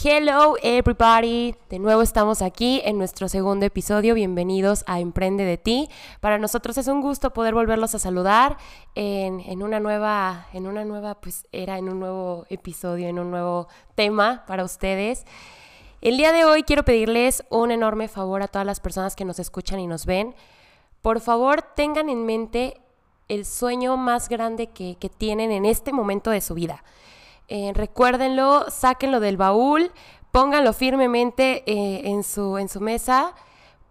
Hello everybody, de nuevo estamos aquí en nuestro segundo episodio, bienvenidos a Emprende de ti. Para nosotros es un gusto poder volverlos a saludar en, una nueva, en una nueva pues era, en un nuevo episodio, en un nuevo tema para ustedes. El día de hoy quiero pedirles un enorme favor a todas las personas que nos escuchan y nos ven. Por favor, tengan en mente el sueño más grande que, tienen en este momento de su vida. Eh, recuérdenlo, sáquenlo del baúl, pónganlo firmemente eh, en, su, en su mesa.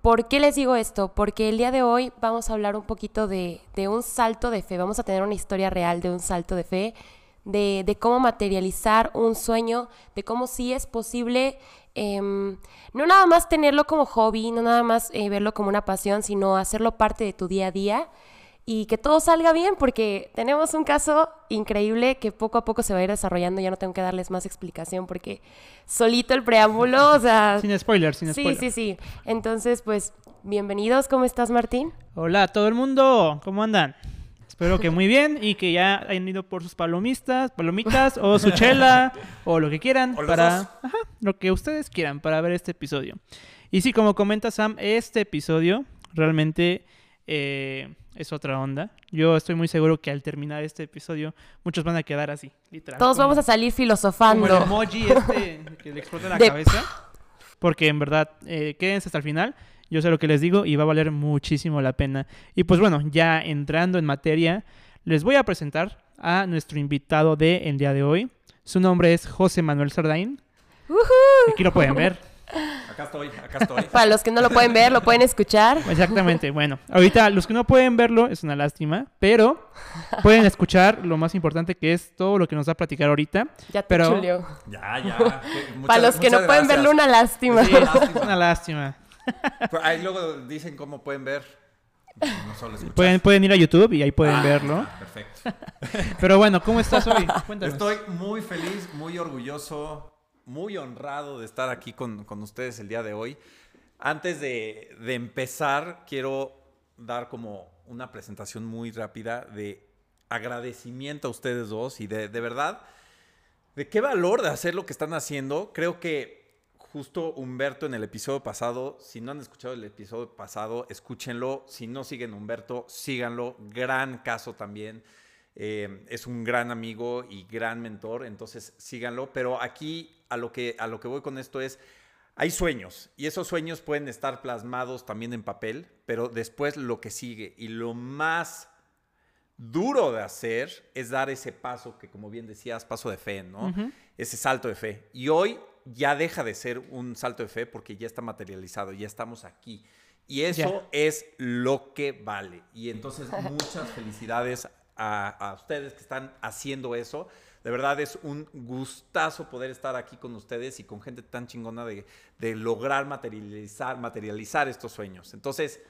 ¿Por qué les digo esto? Porque el día de hoy vamos a hablar un poquito de, un salto de fe, vamos a tener una historia real de un salto de fe, de, cómo materializar un sueño, de cómo sí es posible em, no nada más tenerlo como hobby, no nada más eh, verlo como una pasión, sino hacerlo parte de tu día a día y que todo salga bien porque tenemos un caso increíble que poco a poco se va a ir desarrollando. Ya no tengo que darles más explicación porque solito el preámbulo, o sea... Sin spoilers, sin spoilers. Sí, sí, sí. Entonces, pues, bienvenidos. ¿Cómo estás, Martín? Hola a todo el mundo. ¿Cómo andan? Espero que muy bien y que ya hayan ido por sus palomistas, palomitas o su chela o lo que quieran para lo que ustedes quieran para ver este episodio. Y sí, como comenta Sam, este episodio realmente eh, es otra onda. Yo estoy muy seguro que al terminar este episodio, muchos van a quedar así, literal. Todos vamos a salir filosofando. Como el emoji este que le explota la cabeza. Porque en verdad, eh, quédense hasta el final. Yo sé lo que les digo y va a valer muchísimo la pena. Y pues bueno, ya entrando en materia, les voy a presentar a nuestro invitado de el día de hoy. Su nombre es José Manuel Sardain. Aquí lo pueden ver. Acá estoy, acá estoy. Para los que no lo pueden ver, lo pueden escuchar. Exactamente, bueno. Ahorita los que no pueden verlo es una lástima, pero pueden escuchar lo más importante que es todo lo que nos va a platicar ahorita. Ya te pero... Ya, ya. Para los que no pueden verlo, una lástima. Sí, lástima. una lástima. ahí luego dicen cómo pueden ver. No solo pueden, pueden ir a YouTube y ahí pueden ah, verlo. Perfecto. Pero bueno, ¿cómo estás hoy? Cuéntanos. Estoy muy feliz, muy orgulloso muy honrado de estar aquí con, ustedes el día de hoy. Antes de, empezar, quiero dar como una presentación muy rápida de agradecimiento a ustedes dos y de, de verdad, de qué valor de hacer lo que están haciendo. Creo que justo Humberto en el episodio pasado, si no han escuchado el episodio pasado, escúchenlo. Si no siguen Humberto, síganlo. Gran caso también. Eh, es un gran amigo y gran mentor, entonces síganlo. Pero aquí a lo que, a lo que voy con esto es, hay sueños y esos sueños pueden estar plasmados también en papel, pero después lo que sigue y lo más duro de hacer es dar ese paso que, como bien decías, paso de fe, ¿no? Ese salto de fe. Y hoy ya deja de ser un salto de fe porque ya está materializado, ya estamos aquí. Y eso es lo que vale. Y entonces muchas felicidades a, ustedes que están haciendo eso. De verdad es un gustazo poder estar aquí con ustedes y con gente tan chingona de, lograr materializar, materializar estos sueños. Entonces,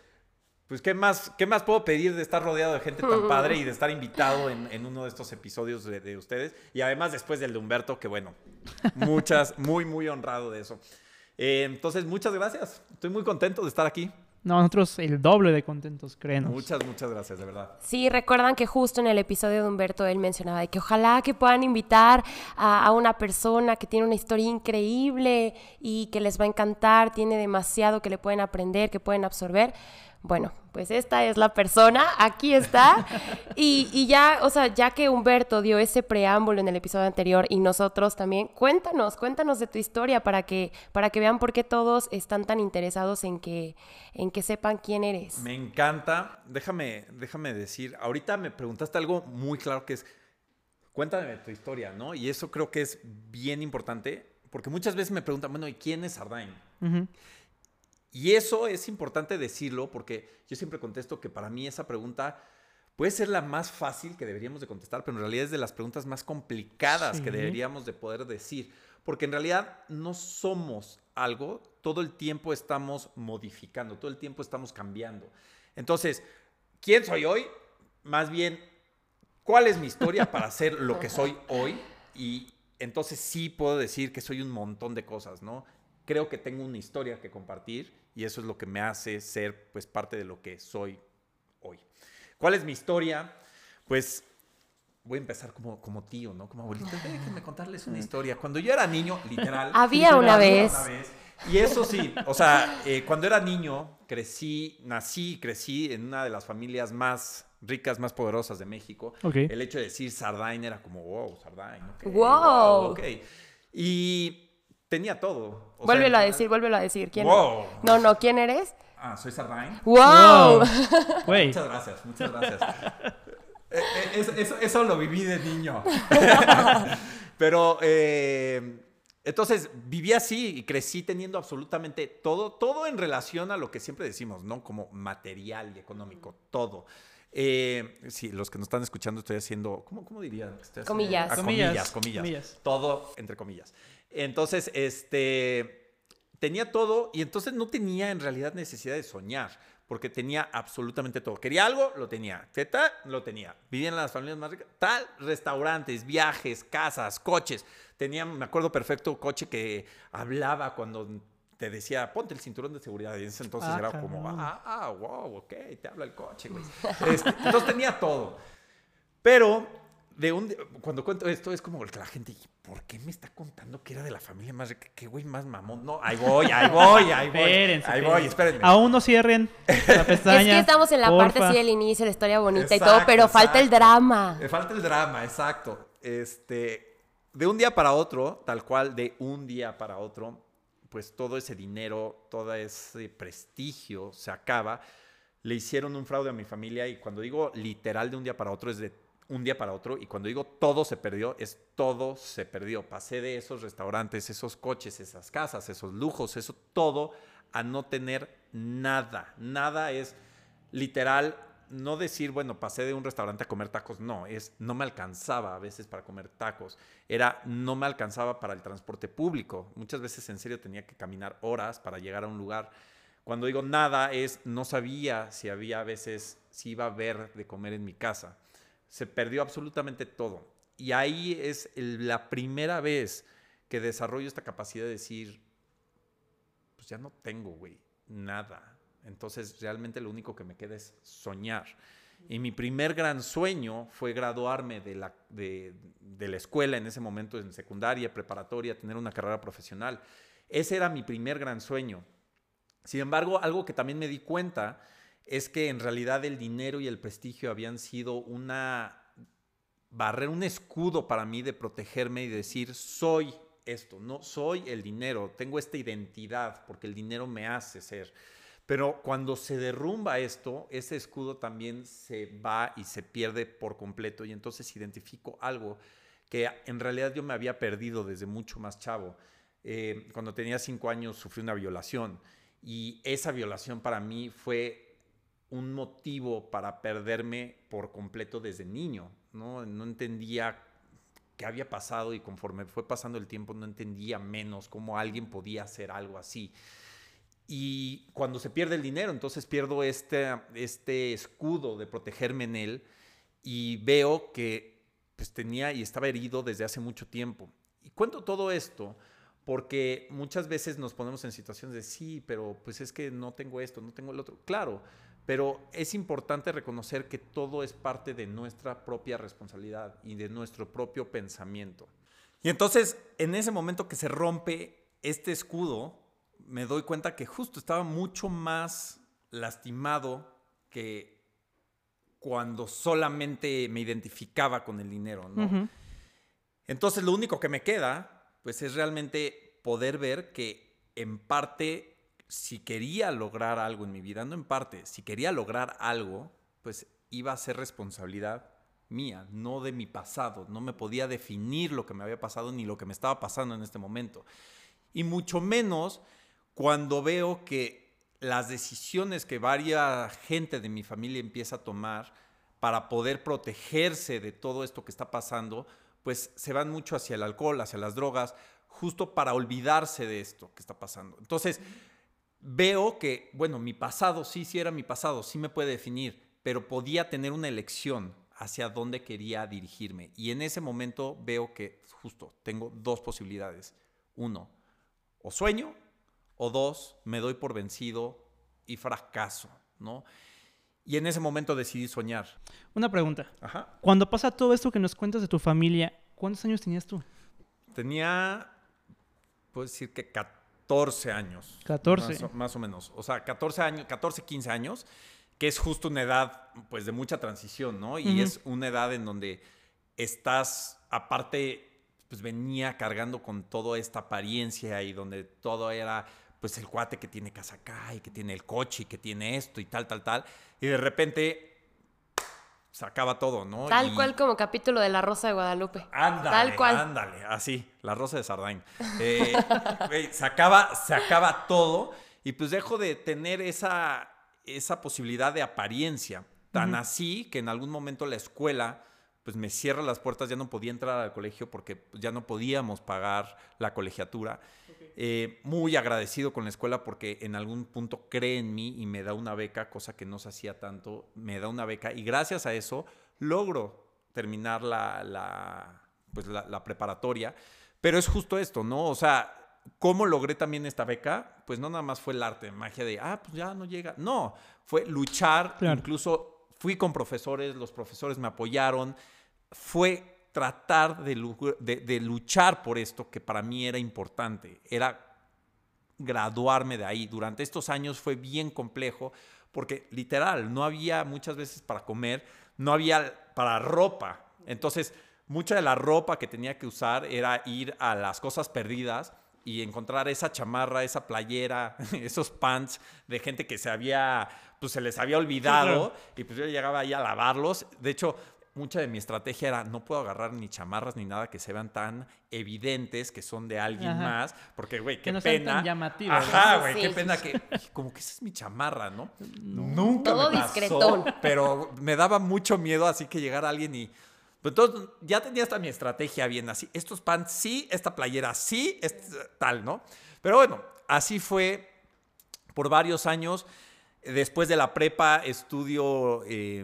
pues, ¿qué más, ¿qué más puedo pedir de estar rodeado de gente tan padre y de estar invitado en, uno de estos episodios de, ustedes? Y además después del de Humberto, que bueno, muchas, muy, muy honrado de eso. Eh, entonces, muchas gracias. Estoy muy contento de estar aquí. No, nosotros el doble de contentos, créenos. Muchas, muchas gracias, de verdad. Sí, recuerdan que justo en el episodio de Humberto él mencionaba de que ojalá que puedan invitar a, a, una persona que tiene una historia increíble y que les va a encantar, tiene demasiado que le pueden aprender, que pueden absorber. Bueno, pues esta es la persona, aquí está. Y, ya, o sea, ya que Humberto dio ese preámbulo en el episodio anterior y nosotros también, cuéntanos, cuéntanos de tu historia para que, para que vean por qué todos están tan interesados en que, en que sepan quién eres. Me encanta. Déjame, déjame decir, ahorita me preguntaste algo muy claro que es, cuéntame tu historia, ¿no? Y eso creo que es bien importante, porque muchas veces me preguntan, bueno, ¿y quién es Ardain? Y eso es importante decirlo porque yo siempre contesto que para mí esa pregunta puede ser la más fácil que deberíamos de contestar, pero en realidad es de las preguntas más complicadas que deberíamos de poder decir, porque en realidad no somos algo, todo el tiempo estamos modificando, todo el tiempo estamos cambiando. Entonces, ¿quién soy hoy? Más bien, ¿cuál es mi historia para ser lo que soy hoy? Y entonces sí puedo decir que soy un montón de cosas, ¿no? Creo que tengo una historia que compartir y eso es lo que me hace ser pues parte de lo que soy hoy. ¿Cuál es mi historia? Pues voy a empezar como, como tío, ¿no? Como abuelita, déjenme contarles una historia. Cuando yo era niño, literal. Había una vez. Y eso sí, o sea, eh, cuando era niño, crecí, nací, crecí en una de las familias más ricas, más poderosas de México. El hecho de decir Sardain era como, wow, Sardain. wow. Ok. Y tenía todo. vuélvelo a decir, vuélvelo a decir. ¿Quién wow. No, no, ¿quién eres? Ah, soy Sardain. ¡Wow! muchas gracias, muchas gracias. Eh, eh, eso, eso, lo viví de niño. Pero, eh, entonces, viví así y crecí teniendo absolutamente todo, todo en relación a lo que siempre decimos, ¿no? Como material y económico, todo. sí, los que nos están escuchando estoy haciendo, ¿cómo, cómo diría? Ah, comillas. comillas. comillas, Todo entre comillas. Entonces, este, tenía todo y entonces no tenía en realidad necesidad de soñar porque tenía absolutamente todo. Quería algo, lo tenía. Teta, lo tenía. Vivía en las familias más ricas. Tal, restaurantes, viajes, casas, coches. Tenía, me acuerdo perfecto, coche que hablaba cuando te decía, ponte el cinturón de seguridad. Y en ese entonces ah, era como, ah, ah, wow, ok, te habla el coche, güey. Este, entonces tenía todo. Pero de un, cuando cuento esto es como que la gente, ¿por qué me está contando que era de la familia más rica? ¿Qué güey más mamón? No, ahí voy, ahí voy, ahí voy. Espérense, ahí voy, espérenme. Aún no cierren la pestaña. es que estamos en la parte sí del inicio, la historia bonita y todo, pero falta el drama. Me falta el drama, exacto. Este, de un día para otro, tal cual, de un día para otro, pues todo ese dinero, todo ese prestigio se acaba. Le hicieron un fraude a mi familia y cuando digo literal de un día para otro es de un día para otro. Y cuando digo todo se perdió, es todo se perdió. Pasé de esos restaurantes, esos coches, esas casas, esos lujos, eso todo a no tener nada. Nada es literal, no decir, bueno, pasé de un restaurante a comer tacos. No, es no me alcanzaba a veces para comer tacos. Era no me alcanzaba para el transporte público. Muchas veces en serio tenía que caminar horas para llegar a un lugar. Cuando digo nada es no sabía si había a veces, si iba a haber de comer en mi casa se perdió absolutamente todo. Y ahí es la primera vez que desarrollo esta capacidad de decir, pues ya no tengo, güey, nada. Entonces realmente lo único que me queda es soñar. Y mi primer gran sueño fue graduarme de la, de, de la escuela en ese momento, en secundaria, preparatoria, tener una carrera profesional. Ese era mi primer gran sueño. Sin embargo, algo que también me di cuenta es que en realidad el dinero y el prestigio habían sido una barrera, un escudo para mí de protegerme y decir, soy esto, no soy el dinero, tengo esta identidad porque el dinero me hace ser. Pero cuando se derrumba esto, ese escudo también se va y se pierde por completo y entonces identifico algo que en realidad yo me había perdido desde mucho más chavo. Eh, cuando tenía cinco años sufrí una violación y esa violación para mí fue un motivo para perderme por completo desde niño, ¿no? No entendía qué había pasado y conforme fue pasando el tiempo no entendía menos cómo alguien podía hacer algo así. Y cuando se pierde el dinero, entonces pierdo este, este escudo de protegerme en él y veo que pues tenía y estaba herido desde hace mucho tiempo. Y cuento todo esto porque muchas veces nos ponemos en situaciones de sí, pero pues es que no tengo esto, no tengo el otro. Claro, pero es importante reconocer que todo es parte de nuestra propia responsabilidad y de nuestro propio pensamiento. Y entonces, en ese momento que se rompe este escudo, me doy cuenta que justo estaba mucho más lastimado que cuando solamente me identificaba con el dinero, Entonces, lo único que me queda, pues, es realmente poder ver que en parte si quería lograr algo en mi vida, no en parte, si quería lograr algo, pues iba a ser responsabilidad mía, no de mi pasado. No me podía definir lo que me había pasado ni lo que me estaba pasando en este momento. Y mucho menos cuando veo que las decisiones que varia gente de mi familia empieza a tomar para poder protegerse de todo esto que está pasando, pues se van mucho hacia el alcohol, hacia las drogas, justo para olvidarse de esto que está pasando. Entonces, veo que, bueno, mi pasado sí, sí era mi pasado, sí me puede definir, pero podía tener una elección hacia dónde quería dirigirme. Y en ese momento veo que justo tengo dos posibilidades. Uno, o sueño, o dos, me doy por vencido y fracaso, ¿no? Y en ese momento decidí soñar. Una pregunta. Ajá. Cuando pasa todo esto que nos cuentas de tu familia, ¿cuántos años tenías tú? Tenía, puedo decir que 14 años. 14. Más o, más o menos. O sea, 14 años, 14, 15 años, que es justo una edad, pues, de mucha transición, ¿no? Y es una edad en donde estás, aparte, pues, venía cargando con toda esta apariencia y donde todo era, pues, el cuate que tiene casa acá y que tiene el coche y que tiene esto y tal, tal, tal. Y de repente se acaba todo, ¿no? Tal Y- cual como capítulo de La Rosa de Guadalupe. Ándale, Tal cual. ándale, así, la rosa de Sardain. Eh, se, acaba, se acaba todo y pues dejo de tener esa, esa posibilidad de apariencia. Tan así que en algún momento la escuela pues me cierra las puertas, ya no podía entrar al colegio porque ya no podíamos pagar la colegiatura. Eh, muy agradecido con la escuela porque en algún punto cree en mí y me da una beca, cosa que no se hacía tanto, me da una beca y gracias a eso logro terminar la, la, pues la, la preparatoria. Pero es justo esto, ¿no? O sea, ¿cómo logré también esta beca? Pues no nada más fue el arte, magia de, ah, pues ya no llega. No, fue luchar, Claro. incluso fui con profesores, los profesores me apoyaron, fue tratar de, lu- de- de luchar por esto que para mí era importante, era graduarme de ahí. Durante estos años fue bien complejo porque literal no había muchas veces para comer, no había para ropa. Entonces, mucha de la ropa que tenía que usar era ir a las cosas perdidas y encontrar esa chamarra, esa playera, esos pants de gente que se había, pues se les había olvidado claro. y pues yo llegaba ahí a lavarlos. De hecho, mucha de mi estrategia era no puedo agarrar ni chamarras ni nada que se vean tan evidentes que son de alguien Ajá. más, porque güey, qué Que no sean pena. tan llamativas, Ajá, ¿no? güey, Sí, qué sí, pena que como que esa es mi chamarra, ¿no? Nunca Todo me pasó, discretón. pero me daba mucho miedo así que llegara alguien y pues, entonces ya tenía hasta mi estrategia bien así, estos pants sí, esta playera sí, este, tal, ¿no? Pero bueno, así fue por varios años. Después de la prepa estudio eh,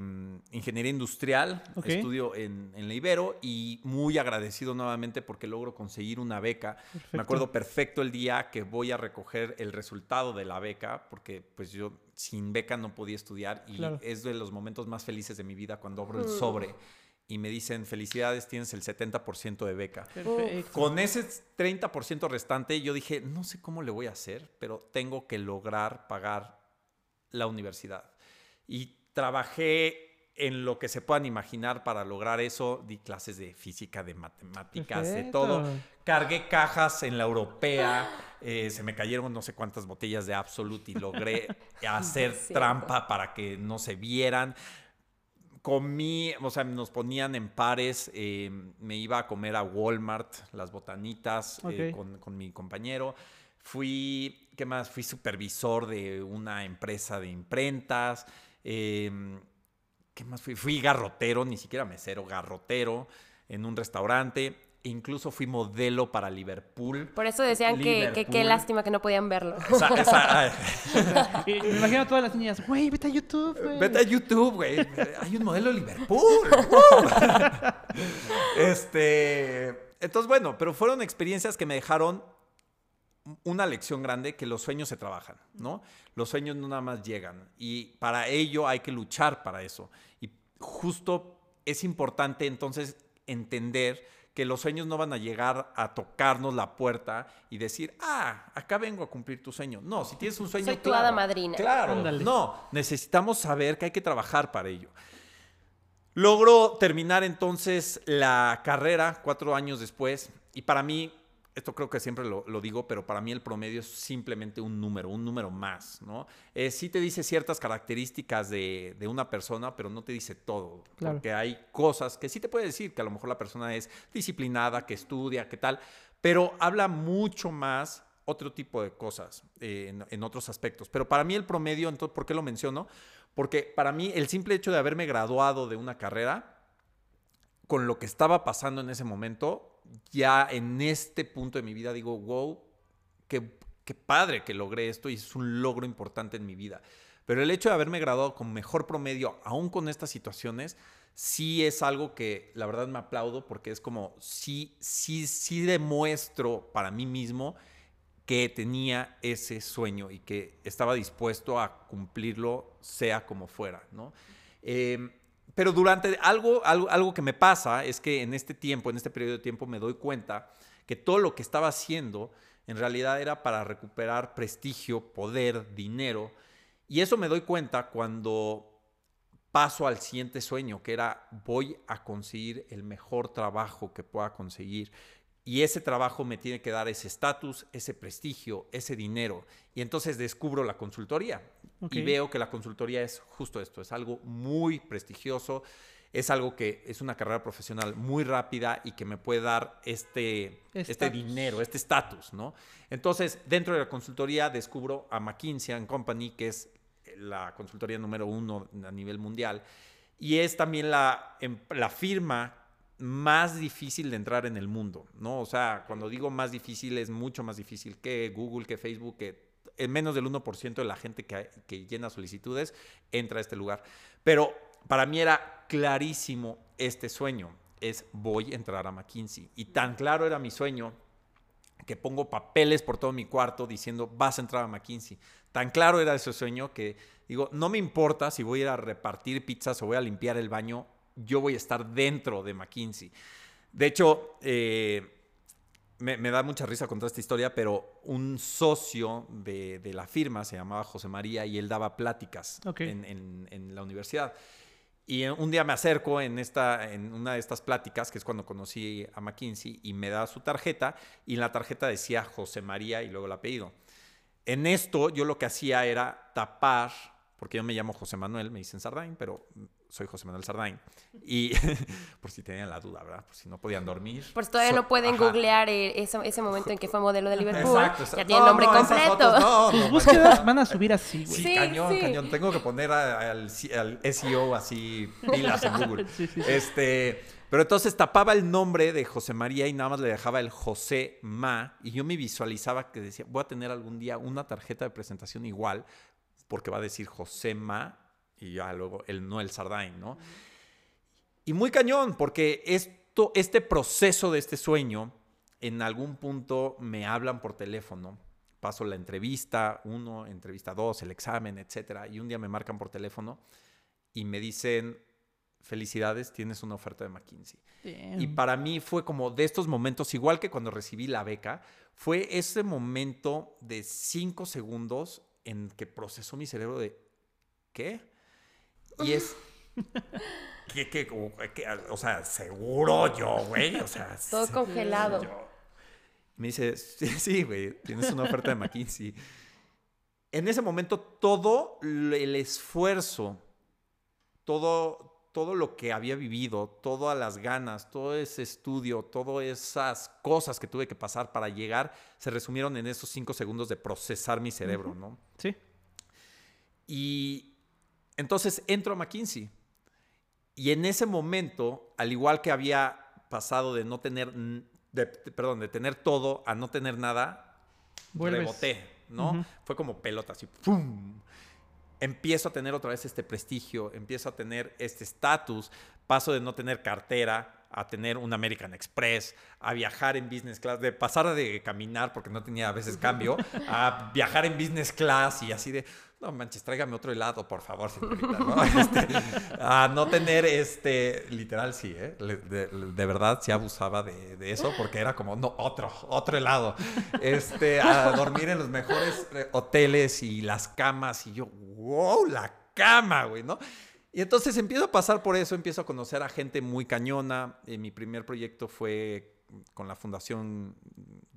ingeniería industrial, estudio en, en la Ibero y muy agradecido nuevamente porque logro conseguir una beca. Perfecto. Me acuerdo perfecto el día que voy a recoger el resultado de la beca porque pues yo sin beca no podía estudiar y Claro. es de los momentos más felices de mi vida cuando abro el sobre y me dicen felicidades, tienes el 70% de beca. Perfecto. Con ese 30% restante, yo dije, no sé cómo le voy a hacer, pero tengo que lograr pagar la universidad. Y trabajé en lo que se puedan imaginar para lograr eso. Di clases de física, de matemáticas, de todo. Cargué cajas en la europea. eh, se me cayeron no sé cuántas botellas de Absolute y logré hacer trampa para que no se vieran comí, o sea, nos ponían en pares, eh, me iba a comer a Walmart, las botanitas, eh, con, con mi compañero. Fui, ¿qué más? Fui supervisor de una empresa de imprentas. eh, ¿Qué más fui? Fui garrotero, ni siquiera mesero, garrotero en un restaurante. E incluso fui modelo para Liverpool. Por eso decían que, que qué lástima que no podían verlo. Esa- esa- Y me imagino a todas las niñas, güey, vete a YouTube, güey. Vete a YouTube, güey. Hay un modelo de Liverpool. Este. Entonces, bueno, pero fueron experiencias que me dejaron una lección grande que los sueños se trabajan, ¿no? Los sueños no nada más llegan. Y para ello hay que luchar para eso. Y justo es importante entonces entender que los sueños no van a llegar a tocarnos la puerta y decir, ah, acá vengo a cumplir tu sueño. No, si tienes un sueño, Soy tu claro, hada madrina. Claro, Ándale. no, necesitamos saber que hay que trabajar para ello. Logro terminar entonces la carrera cuatro años después y para mí, esto creo que siempre lo, lo digo, pero para mí el promedio es simplemente un número, un número más, ¿no? Eh, sí te dice ciertas características de, de una persona, pero no te dice todo, Claro. porque hay cosas que sí te puede decir que a lo mejor la persona es disciplinada, que estudia, que tal, pero habla mucho más otro tipo de cosas eh, en, en otros aspectos. Pero para mí el promedio, entonces, ¿por qué lo menciono? Porque para mí el simple hecho de haberme graduado de una carrera, con lo que estaba pasando en ese momento, ya en este punto de mi vida digo, wow, qué, qué padre que logré esto y es un logro importante en mi vida. Pero el hecho de haberme graduado con mejor promedio, aún con estas situaciones, sí es algo que la verdad me aplaudo porque es como, sí, sí, sí demuestro para mí mismo que tenía ese sueño y que estaba dispuesto a cumplirlo sea como fuera, ¿no? Em, pero durante algo, algo, algo que me pasa es que en este tiempo, en este periodo de tiempo, me doy cuenta que todo lo que estaba haciendo en realidad era para recuperar prestigio, poder, dinero. Y eso me doy cuenta cuando paso al siguiente sueño, que era voy a conseguir el mejor trabajo que pueda conseguir. Y ese trabajo me tiene que dar ese estatus, ese prestigio, ese dinero. Y entonces descubro la consultoría y veo que la consultoría es justo esto, es algo muy prestigioso, es algo que es una carrera profesional muy rápida y que me puede dar este, este dinero, este estatus, ¿no? Entonces, dentro de la consultoría descubro a McKinsey Company, que es la consultoría número uno a nivel mundial, y es también la, em, la firma más difícil de entrar en el mundo, ¿no? O sea, cuando digo más difícil, es mucho más difícil que Google, que Facebook, que en menos del 1% de la gente que, que llena solicitudes entra a este lugar. Pero para mí era clarísimo este sueño, es voy a entrar a McKinsey. Y tan claro era mi sueño que pongo papeles por todo mi cuarto diciendo vas a entrar a McKinsey. Tan claro era ese sueño que digo, no me importa si voy a ir a repartir pizzas o voy a limpiar el baño, yo voy a estar dentro de McKinsey. De hecho, eh, me, da mucha risa contar esta historia, pero un socio de, la firma se llamaba José María y él daba pláticas en, la universidad. Y un día me acerco en, esta, en una de estas pláticas, que es cuando conocí a McKinsey, y me da su tarjeta, y en la tarjeta decía José María y luego el apellido. En esto yo lo que hacía era tapar, porque yo me llamo José Manuel, me dicen Sardain, pero soy José Manuel Sardain. Y por si tenían la duda, ¿verdad? Por si no podían dormir. Por si todavía no pueden googlear eh, ese, momento en que fue modelo de Liverpool. Exacto, Ya tiene el nombre completo. no, Tus búsquedas van a subir así, güey. Sí, cañón, cañón. Tengo que poner al, SEO así pilas en Google. este, pero entonces tapaba el nombre de José María y nada más le dejaba el José Ma. Y yo me visualizaba que decía, voy a tener algún día una tarjeta de presentación igual, porque va a decir José Ma y ya luego el Noel Sardain, ¿no? Y muy cañón, porque esto, este proceso de este sueño, en algún punto me hablan por teléfono, paso la entrevista, uno, entrevista dos, el examen, etcétera, y un día me marcan por teléfono y me dicen, felicidades, tienes una oferta de McKinsey. Y para mí fue como de estos momentos, igual que cuando recibí la beca, fue ese momento de cinco segundos en que procesó mi cerebro de, ¿qué? Y es... que, o sea, seguro yo, güey. O sea, todo congelado. Me dice, sí, güey, tienes una oferta de McKinsey. En ese momento, todo el esfuerzo, todo, todo lo que había vivido, todas las ganas, todo ese estudio, todas esas cosas que tuve que pasar para llegar, se resumieron en esos cinco segundos de procesar mi cerebro, ¿no? Sí. Y, entonces entro a McKinsey. Y en ese momento, al igual que había pasado de no tener, perdón, de tener todo a no tener nada, reboté, ¿no? Fue como pelota, así, ¡pum! Empiezo a tener otra vez este prestigio, empiezo a tener este estatus, paso de no tener cartera a tener un American Express, a viajar en business class, de pasar de caminar porque no tenía a veces cambio, a viajar en business class y así de, no manches, tráigame otro helado, por favor. Este, a no tener, este, literal, sí, ¿eh? De, verdad, sí abusaba de, eso, porque era como, no, otro, otro helado. Este, a dormir en los mejores eh, hoteles y las camas, y yo, wow, la cama, güey, ¿no? Y entonces empiezo a pasar por eso, empiezo a conocer a gente muy cañona. Mi primer proyecto fue con la fundación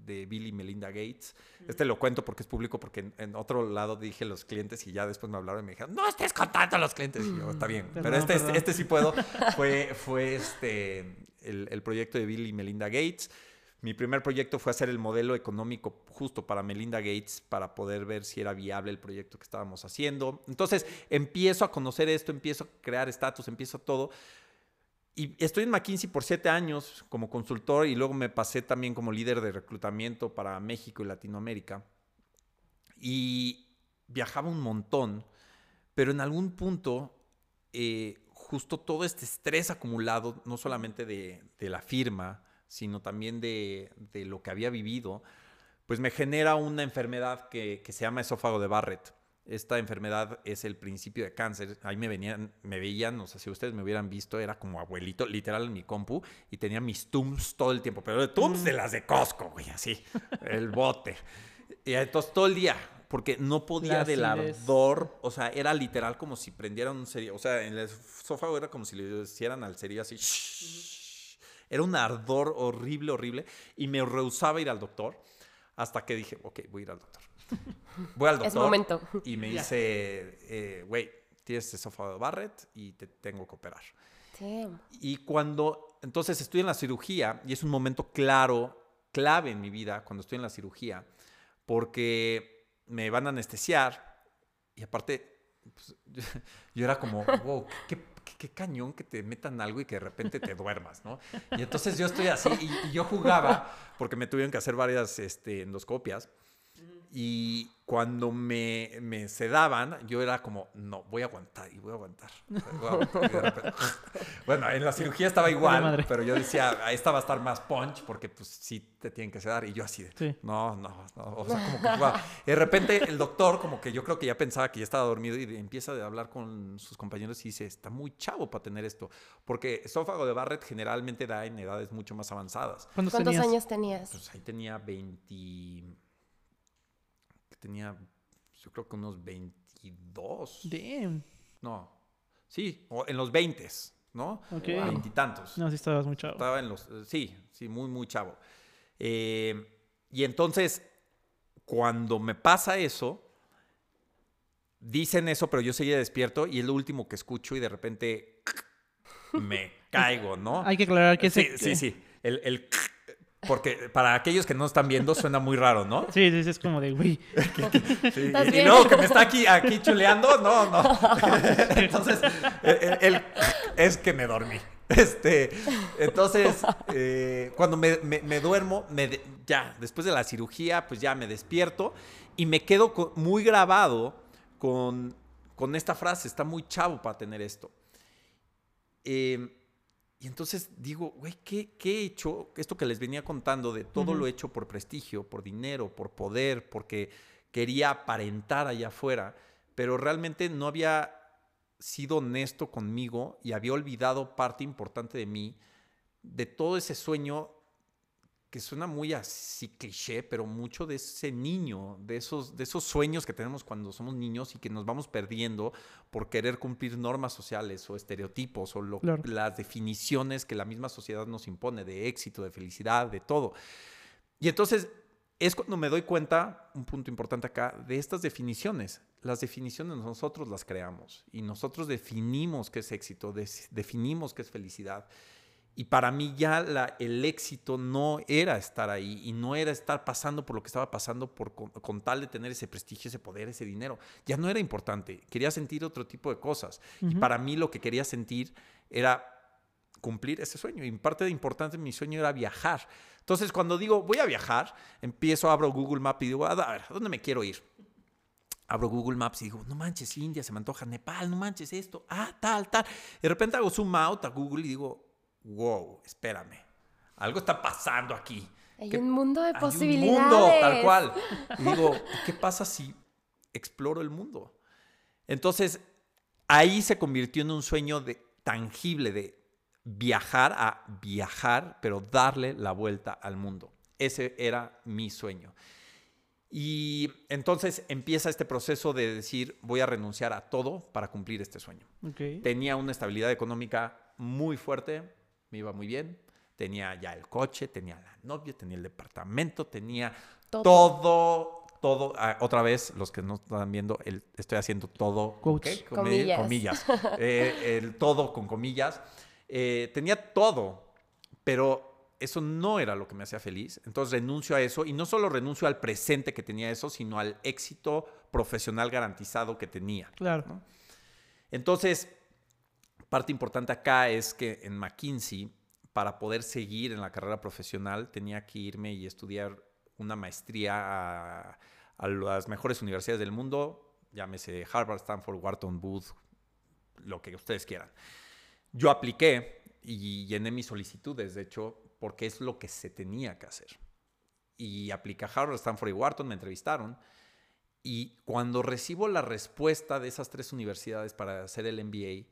de Bill y Melinda Gates. Este lo cuento porque es público, porque en, otro lado dije los clientes y ya después me hablaron y me dijeron, no estés contando a los clientes. Y yo, está bien, pero este, este, este, sí puedo. Fue, fue este, el, el, proyecto de Bill y Melinda Gates. Mi primer proyecto fue hacer el modelo económico justo para Melinda Gates para poder ver si era viable el proyecto que estábamos haciendo. Entonces empiezo a conocer esto, empiezo a crear estatus, empiezo todo. Y estoy en McKinsey por siete años como consultor y luego me pasé también como líder de reclutamiento para México y Latinoamérica. Y viajaba un montón, pero en algún punto, eh, justo todo este estrés acumulado, no solamente de, la firma, sino también de, de, lo que había vivido, pues me genera una enfermedad que, que se llama esófago de Barrett. Esta enfermedad es el principio de cáncer. Ahí me venían, me veían, o sea, si ustedes me hubieran visto, era como abuelito, literal en mi compu, y tenía mis tums todo el tiempo, pero de tums de las de Costco, güey, así, el bote. Y entonces todo el día, porque no podía del ardor, o sea, era literal como si prendieran un cerillo, o sea, en el esófago era como si le hicieran al cerillo así. Era un ardor horrible, horrible, y me rehusaba ir al doctor hasta que dije, ok, voy a ir al doctor. Voy al doctor. Es momento. Y me dice, eh, güey, tienes esófago de Barrett y te tengo que operar. Damn. Y cuando, entonces estoy en la cirugía y es un momento claro, clave en mi vida cuando estoy en la cirugía, porque me van a anestesiar y aparte, pues, yo era como, wow, qué, qué- qué cañón que te metan algo y que de repente te duermas, ¿no? Y entonces yo estoy así y, y yo jugaba, porque me tuvieron que hacer varias este, endoscopias. Y cuando me, me sedaban, yo era como, no, voy a aguantar y voy a aguantar. Voy a aguantar. Repente- bueno, en la cirugía estaba igual, pero yo decía, "Ah, esta va a estar más punch porque pues sí te tienen que sedar. Y yo así de, Sí. no, no, no. O sea, como que jugaba. Y de repente el doctor, como que yo creo que ya pensaba que ya estaba dormido y empieza a hablar con sus compañeros y dice, está muy chavo para tener esto. Porque esófago de Barrett generalmente da en edades mucho más avanzadas. ¿Cuántos, ¿Cuántos tenías? años tenías? Pues ahí tenía 20. Tenía, yo creo que unos 22. Damn. No. Sí, o en los 20, ¿no? Veintitantos. No, sí estabas muy chavo. Estaba en los. eh, Sí, sí, muy, muy chavo. Eh, y entonces, cuando me pasa eso, dicen eso, pero yo seguía despierto y es lo último que escucho y de repente me caigo, ¿no? Hay que aclarar que sí, ese... sí, sí. El, el- porque para aquellos que no están viendo suena muy raro, ¿no? Sí, sí, es como de, güey. Sí, ¿Estás y, y luego que me está aquí, aquí chuleando, no, no. Entonces, el, es que me dormí. Este, entonces, eh, cuando me, me- me duermo, me de- ya, después de la cirugía, pues ya me despierto y me quedo muy grabado con, con esta frase, está muy chavo para tener esto. Eh, y entonces digo, güey, ¿qué, qué he hecho? Esto que les venía contando de todo lo hecho por prestigio, por dinero, por poder, porque quería aparentar allá afuera, pero realmente no había sido honesto conmigo y había olvidado parte importante de mí, de todo ese sueño que suena muy así cliché, pero mucho de ese niño, de esos, de esos sueños que tenemos cuando somos niños y que nos vamos perdiendo por querer cumplir normas sociales o estereotipos o lo- Claro. las definiciones que la misma sociedad nos impone de éxito, de felicidad, de todo. Y entonces es cuando me doy cuenta, un punto importante acá, de estas definiciones. Las definiciones nosotros las creamos y nosotros definimos qué es éxito, definimos qué es felicidad. Y para mí ya la- el éxito no era estar ahí y no era estar pasando por lo que estaba pasando por, con, con tal de tener ese prestigio, ese poder, ese dinero. Ya no era importante. Quería sentir otro tipo de cosas. Y Ujú. para mí lo que quería sentir era cumplir ese sueño. Y parte de importante de mi sueño era viajar. Entonces, cuando digo voy a viajar, empiezo, abro Google Maps y digo, a ver, ¿a dónde me quiero ir? Abro Google Maps y digo, no manches, India, se me antoja Nepal, no manches esto, ah, tal, tal. De repente hago zoom out a Google y digo, wow, espérame, algo está pasando aquí. Hay ¿Qué- un mundo de hay un posibilidades. mundo, tal cual. Y digo, ¿qué pasa si exploro el mundo? Entonces, ahí se convirtió en un sueño de, tangible de viajar a viajar, pero darle la vuelta al mundo. Ese era mi sueño. Y entonces empieza este proceso de decir, voy a renunciar a todo para cumplir este sueño. Tenía una estabilidad económica muy fuerte, me iba muy bien. Tenía ya el coche, tenía la novia, tenía el departamento, tenía Todo. todo, todo. Ah, otra vez, los que no están viendo, el- estoy haciendo todo con. ¿qué? Comi- Comillas. comillas. Eh, el todo con comillas. Eh, tenía todo, pero eso no era lo que me hacía feliz. Entonces renuncio a eso y no solo renuncio al presente que tenía eso, sino al éxito profesional garantizado que tenía. Claro. ¿no? Entonces, parte importante acá es que en McKinsey, para poder seguir en la carrera profesional, tenía que irme y estudiar una maestría a, las mejores universidades del mundo, llámese Harvard, Stanford, Wharton, Booth, lo que ustedes quieran. Yo apliqué y llené mis solicitudes, de hecho, porque es lo que se tenía que hacer. y apliqué a Harvard, Stanford y Wharton, me entrevistaron. Y cuando recibo la respuesta de esas tres universidades para hacer el MBA,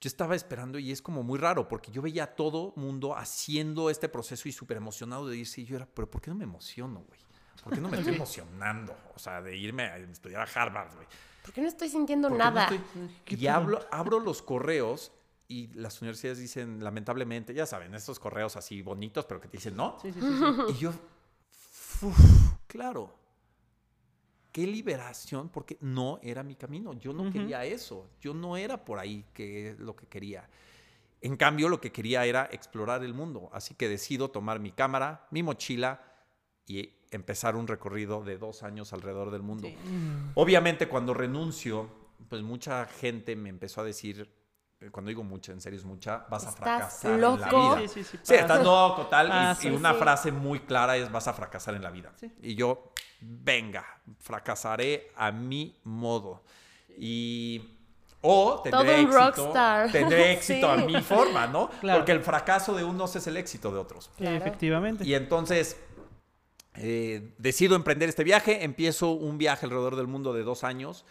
yo estaba esperando y es como muy raro porque yo veía a todo mundo haciendo este proceso y súper emocionado de irse y yo era, pero ¿por qué no me emociono, güey? ¿Por qué no me estoy emocionando? O sea, de irme a estudiar a Harvard, güey. ¿Por qué no estoy sintiendo ¿Por qué no nada? estoy- Y hablo, abro los correos y las universidades dicen, lamentablemente, ya saben, estos correos así bonitos, pero que te dicen no. Sí, sí, sí, sí. Y yo, uf, claro, qué liberación, porque no era mi camino. Yo no quería eso. Yo no era por ahí que es lo que quería. En cambio, lo que quería era explorar el mundo. Así que decido tomar mi cámara, mi mochila y empezar un recorrido de dos años alrededor del mundo. Sí. Obviamente, cuando renuncio, pues mucha gente me empezó a decir, cuando digo mucha, en serio es mucha, vas a Estás fracasar en la loco. vida. Sí, sí, sí. Sí, estás loco, tal. y- Pasa. y, una Sí. frase muy clara es: vas a fracasar en la vida. Sí. Y yo, venga, fracasaré a mi modo. Y. O tendré Todo un éxito. rockstar. Tendré éxito a mi forma, ¿no? Claro. Porque el fracaso de unos es el éxito de otros. Claro. efectivamente. Y entonces eh, decido emprender este viaje. Empiezo un viaje alrededor del mundo de dos años.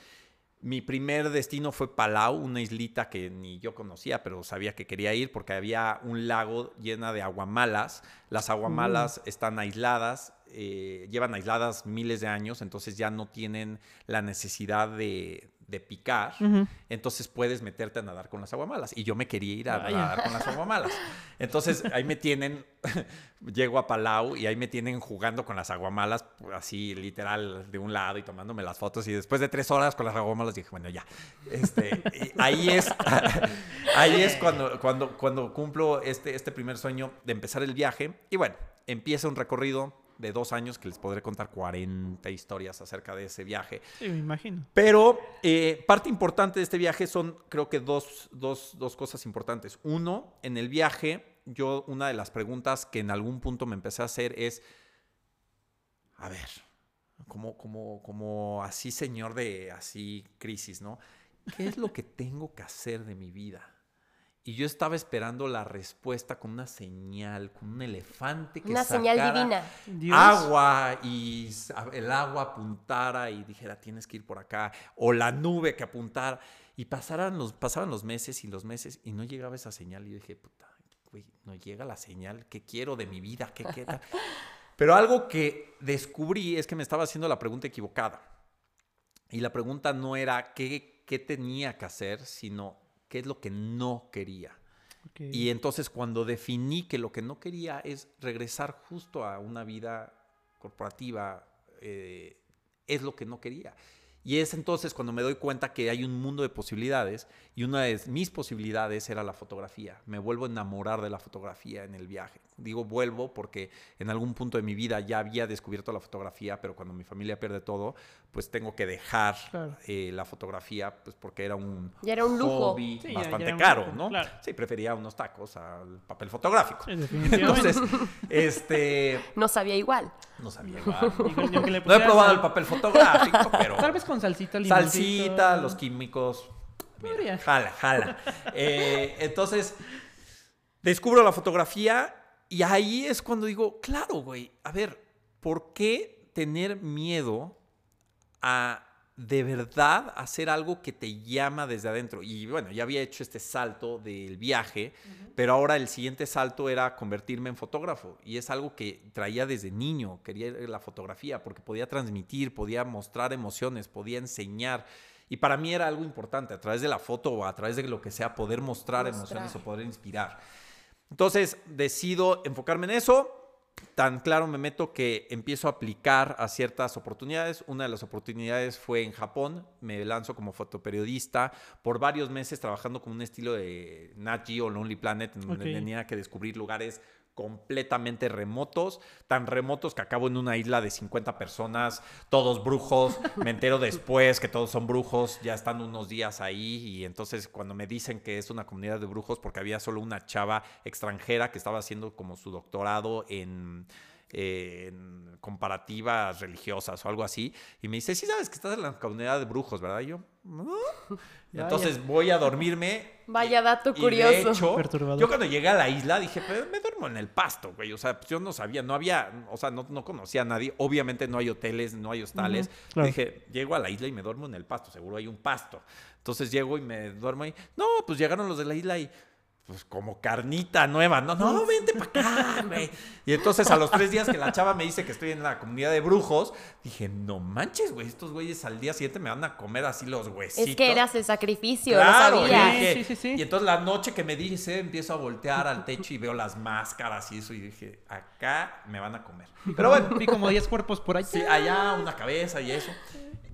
Mi primer destino fue Palau, una islita que ni yo conocía, pero sabía que quería ir porque había un lago llena de aguamalas. Las aguamalas están aisladas, eh, llevan aisladas miles de años, entonces ya no tienen la necesidad de, de picar. Entonces puedes meterte a nadar con las aguamalas. Y yo me quería ir a Vaya. nadar con las aguamalas. Entonces ahí me tienen, llego a Palau y ahí me tienen jugando con las aguamalas, así literal de un lado y tomándome las fotos. Y después de tres horas con las aguamalas dije, bueno, ya. Este, y ahí es, ahí es cuando, cuando, cuando cumplo este, este primer sueño de empezar el viaje. Y bueno, empieza un recorrido de dos años que les podré contar 40 historias acerca de ese viaje. Sí, me imagino. Pero eh, parte importante de este viaje son, creo que dos, dos, dos cosas importantes. Uno, en el viaje, yo una de las preguntas que en algún punto me empecé a hacer es, a ver, como, como, como así señor de así crisis, ¿no? ¿Qué es lo que tengo que hacer de mi vida? Y yo estaba esperando la respuesta con una señal, con un elefante que Una señal sacara divina. Dios. agua y el agua apuntara y dijera tienes que ir por acá o la nube que apuntara. Y pasaran los pasaban los meses y los meses y no llegaba esa señal y yo dije puta güey no llega la señal qué quiero de mi vida qué queda pero algo que descubrí es que me estaba haciendo la pregunta equivocada. Y la pregunta no era qué qué tenía que hacer sino qué es lo que no quería y entonces cuando definí que lo que no quería es regresar justo a una vida corporativa, eh, es lo que no quería. Y es entonces cuando me doy cuenta que hay un mundo de posibilidades y una de mis posibilidades era la fotografía. Me vuelvo a enamorar de la fotografía en el viaje. Digo vuelvo porque en algún punto de mi vida ya había descubierto la fotografía, pero cuando mi familia pierde todo, pues tengo que dejar Claro. eh, la fotografía, pues porque era un, Ya era un lujo. hobby Sí, ya- ya bastante era un caro, lujo, ¿no? claro. Sí, prefería unos tacos al papel fotográfico. Entonces, este, No sabía igual. no sabía igual. Digo, yo que le No he probado sal- el papel fotográfico, pero Tal vez con salsita, limoncito. salsita, los químicos. mira, jala, jala. Eh, entonces, descubro la fotografía y ahí es cuando digo, claro, güey, a ver, ¿por qué tener miedo a de verdad hacer algo que te llama desde adentro? Y bueno, ya había hecho este salto del viaje, pero ahora el siguiente salto era convertirme en fotógrafo. Y es algo que traía desde niño, quería la fotografía, porque podía transmitir, podía mostrar emociones, podía enseñar. Y para mí era algo importante, a través de la foto o a través de lo que sea, poder mostrar, Mostrar. emociones o poder inspirar. Entonces decido enfocarme en eso. Tan claro me meto que empiezo a aplicar a ciertas oportunidades. Una de las oportunidades fue en Japón. Me lanzo como fotoperiodista por varios meses trabajando con un estilo de Nat Geo Lonely Planet, en donde tenía que descubrir lugares completamente remotos, tan remotos que acabo en una isla de 50 personas, todos brujos, me entero después que todos son brujos, ya están unos días ahí y entonces cuando me dicen que es una comunidad de brujos porque había solo una chava extranjera que estaba haciendo como su doctorado en eh, en comparativas religiosas o algo así. Y me dice, sí sabes que estás en la comunidad de brujos, ¿verdad? Y yo, no. Y entonces voy a dormirme. Vaya dato y curioso. De hecho, Perturbador. yo cuando llegué a la isla dije, pues me duermo en el pasto, güey. O sea, pues, yo no sabía, no había, o sea, no, no conocía a nadie. Obviamente no hay hoteles, no hay hostales. Claro. Dije, llego a la isla y me duermo en el pasto, seguro hay un pasto. Entonces llego y me duermo ahí. No, pues llegaron los de la isla y pues como carnita nueva. No, no, vente para acá, güey. Y entonces a los tres días que la chava me dice que estoy en la comunidad de brujos, dije, no manches, güey, estos güeyes al día siguiente me van a comer así los huesitos. Es que eras el sacrificio, Claro, lo y dije- Sí, sí, sí. Y entonces la noche que me dice, empiezo a voltear al techo y veo las máscaras y eso. Y dije, acá me van a comer. Pero bueno, Vi como 10 cuerpos por ahí. sí, allá una cabeza y eso.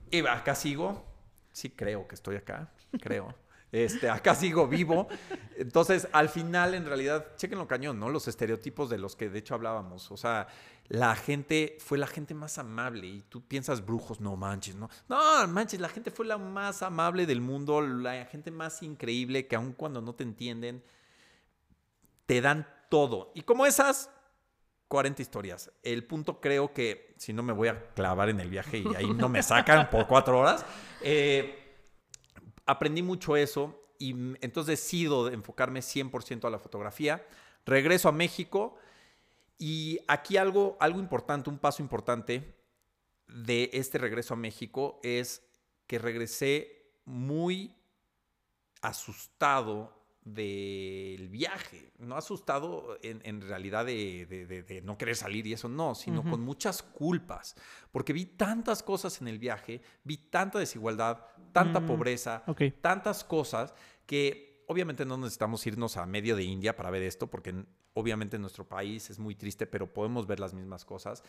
Y acá sigo. Sí, creo que estoy acá. Creo. Este, acá sigo vivo. Entonces, al final, en realidad, chequenlo cañón, ¿no? Los estereotipos de los que de hecho hablábamos. O sea, la gente fue la gente más amable. Y tú piensas brujos, no manches, ¿no? No, manches, la gente fue la más amable del mundo, la gente más increíble que aun cuando no te entienden, te dan todo. Y como esas, 40 historias. El punto creo que, si no me voy a clavar en el viaje y ahí no me sacan por cuatro horas, eh, aprendí mucho eso y entonces decido de enfocarme 100% a la fotografía. Regreso a México y aquí algo, algo importante, un paso importante de este regreso a México es que regresé muy asustado del viaje, no asustado en, en realidad de, de- de- de no querer salir y eso no, sino con muchas culpas, porque vi tantas cosas en el viaje, vi tanta desigualdad, tanta Mm, pobreza, Ok. tantas cosas que obviamente no necesitamos irnos a medio de India para ver esto, porque obviamente nuestro país es muy triste, pero podemos ver las mismas cosas.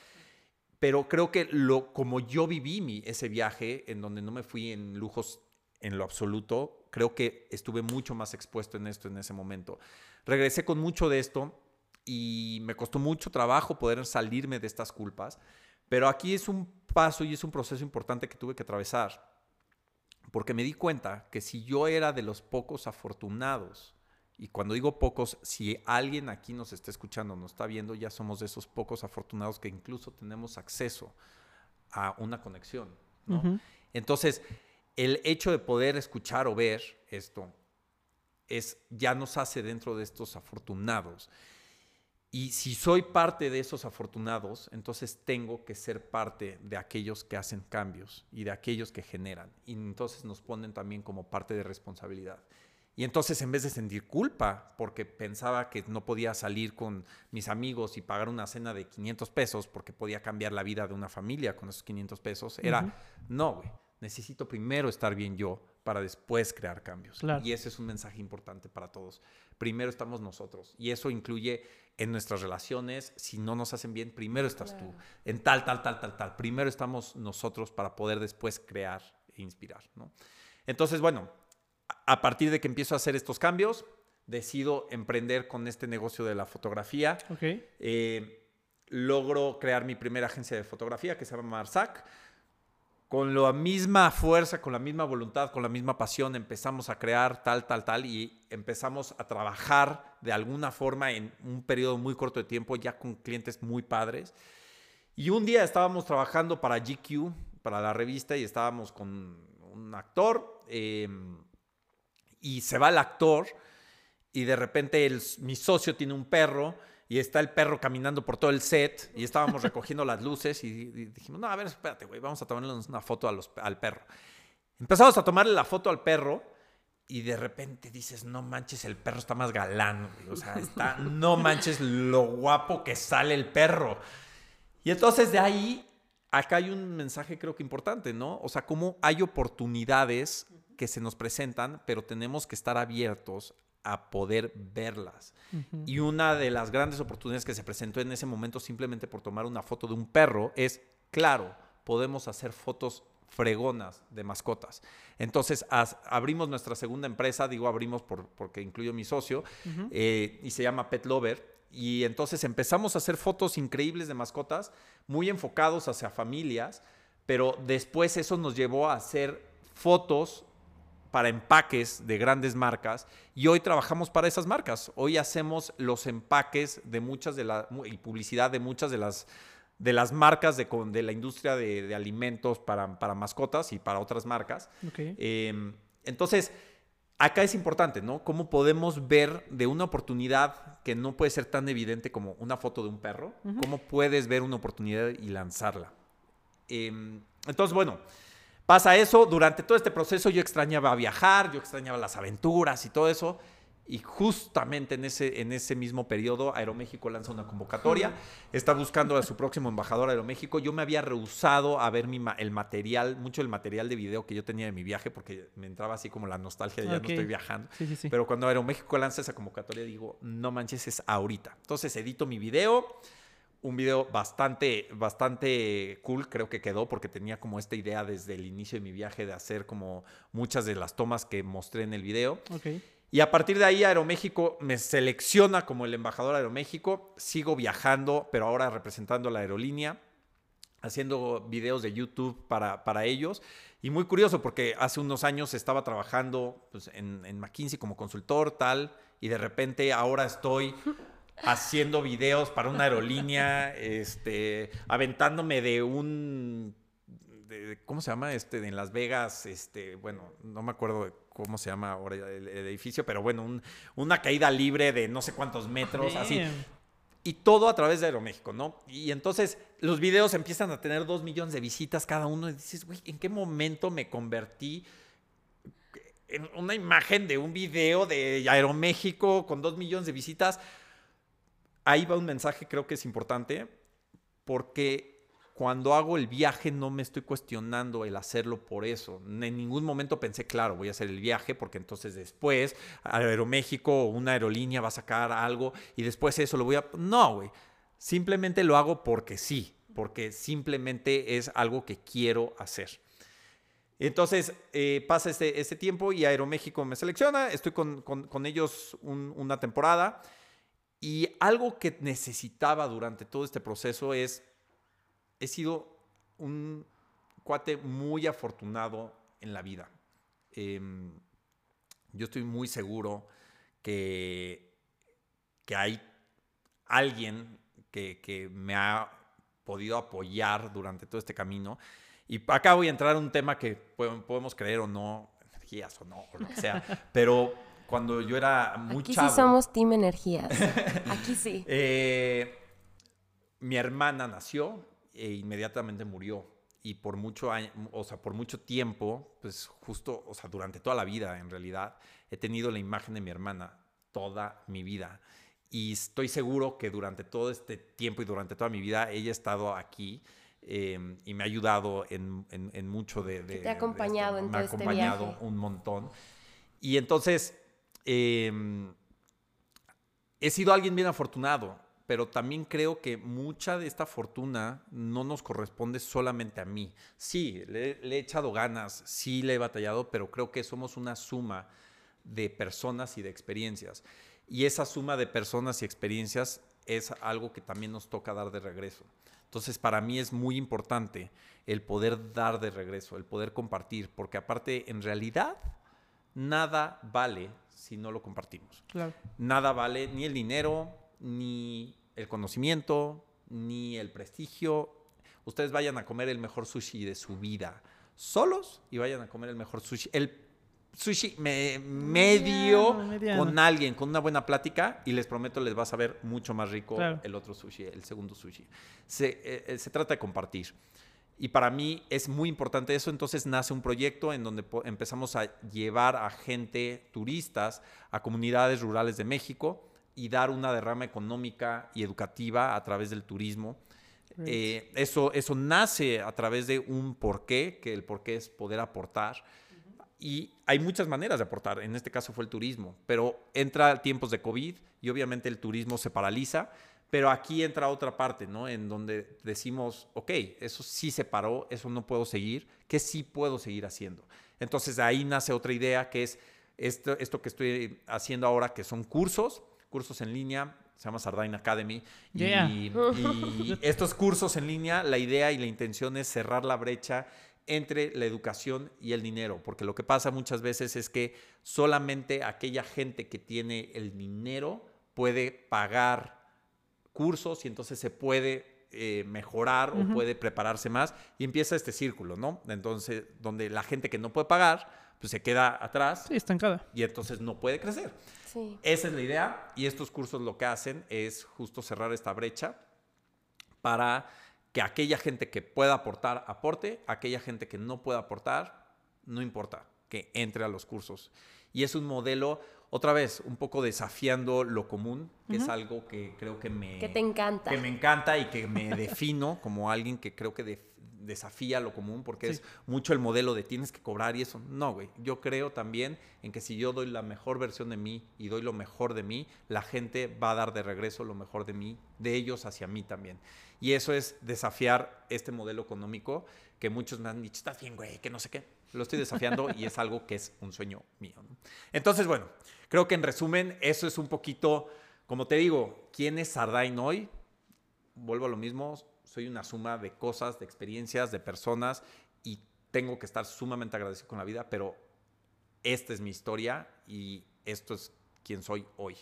Pero creo que lo, como yo viví mi, ese viaje, en donde no me fui en lujos en lo absoluto, creo que estuve mucho más expuesto en esto en ese momento. Regresé con mucho de esto y me costó mucho trabajo poder salirme de estas culpas, pero aquí es un paso y es un proceso importante que tuve que atravesar porque me di cuenta que si yo era de los pocos afortunados, y cuando digo pocos, si alguien aquí nos está escuchando, nos está viendo, ya somos de esos pocos afortunados que incluso tenemos acceso a una conexión. ¿no? Ujú. Entonces, el hecho de poder escuchar o ver esto es ya nos hace dentro de estos afortunados. Y si soy parte de esos afortunados, entonces tengo que ser parte de aquellos que hacen cambios y de aquellos que generan. Y entonces nos ponen también como parte de responsabilidad. Y entonces en vez de sentir culpa porque pensaba que no podía salir con mis amigos y pagar una cena de 500 pesos porque podía cambiar la vida de una familia con esos 500 pesos, era, no, güey, necesito primero estar bien yo para después crear cambios. Claro. Y ese es un mensaje importante para todos. Primero estamos nosotros. Y eso incluye en nuestras relaciones, si no nos hacen bien, primero estás tú. En tal, tal, tal, tal, tal. Primero estamos nosotros para poder después crear e inspirar. ¿no? Entonces, bueno, a- partir de que empiezo a hacer estos cambios, decido emprender con este negocio de la fotografía. Eh, logro crear mi primera agencia de fotografía que se llama Marsac. Con la misma fuerza, con la misma voluntad, con la misma pasión, empezamos a crear tal, tal, tal y empezamos a trabajar de alguna forma en un periodo muy corto de tiempo, ya con clientes muy padres. Y un día estábamos trabajando para GQ, para la revista, y estábamos con un actor. eh, y se va el actor y de repente mi socio tiene un perro y está el perro caminando por todo el set y estábamos recogiendo las luces y, dijimos, no, a ver, espérate, güey, vamos a tomarle una foto al perro. Empezamos a tomarle la foto al perro y de repente dices, no manches, el perro está más galán, o sea, no manches lo guapo que sale el perro. Y entonces de ahí, acá hay un mensaje creo que importante, ¿no? O sea, cómo hay oportunidades que se nos presentan, pero tenemos que estar abiertos a poder verlas. Y una de las grandes oportunidades que se presentó en ese momento simplemente por tomar una foto de un perro es, claro, podemos hacer fotos fregonas de mascotas. Entonces as- abrimos nuestra segunda empresa, digo abrimos por- porque incluyo mi socio, eh, y se llama Pet Lover. Y entonces empezamos a hacer fotos increíbles de mascotas, muy enfocados hacia familias, pero después eso nos llevó a hacer fotos para empaques de grandes marcas y hoy trabajamos para esas marcas. Hoy hacemos los empaques de muchas de las y publicidad de muchas de las de las marcas de, de la industria de, alimentos para, para, mascotas y para otras marcas. Em, entonces, acá es importante, ¿no? Cómo podemos ver de una oportunidad que no puede ser tan evidente como una foto de un perro, cómo puedes ver una oportunidad y lanzarla. Em, entonces, bueno, Pasa eso, durante todo este proceso yo extrañaba viajar, yo extrañaba las aventuras y todo eso. Y justamente en ese, en ese mismo periodo, Aeroméxico lanza una convocatoria. Está buscando a su próximo embajador Aeroméxico. Yo me había rehusado a ver mi, el material, mucho el material de video que yo tenía de mi viaje, porque me entraba así como la nostalgia de ya no estoy viajando. Pero cuando Aeroméxico lanza esa convocatoria, digo, no manches, es ahorita. Entonces edito mi video un video bastante, bastante cool, creo que quedó, porque tenía como esta idea desde el inicio de mi viaje de hacer como muchas de las tomas que mostré en el video. Y a partir de ahí Aeroméxico me selecciona como el embajador de Aeroméxico, sigo viajando, pero ahora representando la aerolínea, haciendo videos de YouTube para, para ellos. Y muy curioso porque hace unos años estaba trabajando pues, en, en McKinsey como consultor, tal, y de repente ahora estoy haciendo videos para una aerolínea, este, aventándome de un, ¿cómo se llama? Este, en Las Vegas, este, bueno, no me acuerdo cómo se llama ahora el, edificio, pero bueno, una caída libre de no sé cuántos metros, así. Y todo a través de Aeroméxico, ¿no? Y entonces los videos empiezan a tener dos millones de visitas cada uno y dices, güey, ¿en qué momento me convertí en una imagen de un video de Aeroméxico con dos millones de visitas? Ahí va un mensaje, creo que es importante, porque cuando hago el viaje no me estoy cuestionando el hacerlo por eso. En ningún momento pensé, claro, voy a hacer el viaje porque entonces después Aeroméxico o una aerolínea va a sacar algo y después eso lo voy a... No, güey. Simplemente lo hago porque sí, porque simplemente es algo que quiero hacer. Entonces eh, pasa este, este, tiempo y Aeroméxico me selecciona, estoy con, ellos una temporada y algo que necesitaba durante todo este proceso es, he sido un cuate muy afortunado en la vida. Em, yo estoy muy seguro que, que hay alguien que, que, me ha podido apoyar durante todo este camino. Y acá voy a entrar a un tema que podemos creer o no, energías o no, o lo que sea, pero cuando yo era muy Aquí chavo. sí somos Team Energías. Aquí sí. Eh, mi hermana nació e inmediatamente murió. Y por mucho, o sea, por mucho tiempo, pues justo, o sea, durante toda la vida en realidad, he tenido la imagen de mi hermana toda mi vida. Y estoy seguro que durante todo este tiempo y durante toda mi vida ella ha estado aquí em, y me ha ayudado en, en, mucho de, Te ha acompañado en todo este viaje. Me ha acompañado un montón. Y entonces Em, he sido alguien bien afortunado, pero también creo que mucha de esta fortuna no nos corresponde solamente a mí. Sí, le, he echado ganas, sí le he batallado, pero creo que somos una suma de personas y de experiencias. Y esa suma de personas y experiencias es algo que también nos toca dar de regreso. Entonces, para mí es muy importante el poder dar de regreso, el poder compartir, porque aparte, en realidad, nada vale si no lo compartimos. Nada vale ni el dinero, ni el conocimiento, ni el prestigio. Ustedes vayan a comer el mejor sushi de su vida solos y vayan a comer el mejor sushi. El sushi medio, con alguien, con una buena plática y les prometo les va a saber mucho más rico el otro sushi, el segundo sushi. Se, eh, se trata de compartir. Y para mí es muy importante eso, entonces nace un proyecto en donde empezamos a llevar a gente, turistas, a comunidades rurales de México y dar una derrama económica y educativa a través del turismo. Eh, eso, eso nace a través de un porqué, que el porqué es poder aportar. Y hay muchas maneras de aportar, en este caso fue el turismo, pero entra tiempos de COVID y obviamente el turismo se paraliza pero aquí entra otra parte, ¿no? En donde decimos, ok, eso sí se paró, eso no puedo seguir, ¿qué sí puedo seguir haciendo? Entonces ahí nace otra idea que es esto, esto que estoy haciendo ahora, que son cursos, cursos en línea, se llama Sardine Academy. Y, estos cursos en línea, la idea y la intención es cerrar la brecha entre la educación y el dinero, porque lo que pasa muchas veces es que solamente aquella gente que tiene el dinero puede pagar cursos y entonces se puede eh, mejorar o puede prepararse más y empieza este círculo, ¿no? Entonces, donde la gente que no puede pagar, pues se queda atrás. Sí, estancada. Y entonces no puede crecer. Esa es la idea y estos cursos lo que hacen es justo cerrar esta brecha para que aquella gente que pueda aportar, aporte, aquella gente que no pueda aportar, no importa, que entre a los cursos. Y es un modelo, otra vez, un poco desafiando lo común, que es algo que creo que me... Que te encanta. Que me encanta y que me defino como alguien que creo que desafía lo común porque es mucho el modelo de tienes que cobrar y eso. No, güey. Yo creo también en que si yo doy la mejor versión de mí y doy lo mejor de mí, la gente va a dar de regreso lo mejor de mí, de ellos hacia mí también. Y eso es desafiar este modelo económico que muchos me han dicho, estás bien, güey, que no sé qué. Lo estoy desafiando y es algo que es un sueño mío. Entonces, bueno, creo que en resumen, eso es un poquito, como te digo, ¿quién es Sardain hoy? Vuelvo a lo mismo, soy una suma de cosas, de experiencias, de personas y tengo que estar sumamente agradecido con la vida, pero esta es mi historia y esto es quien soy hoy.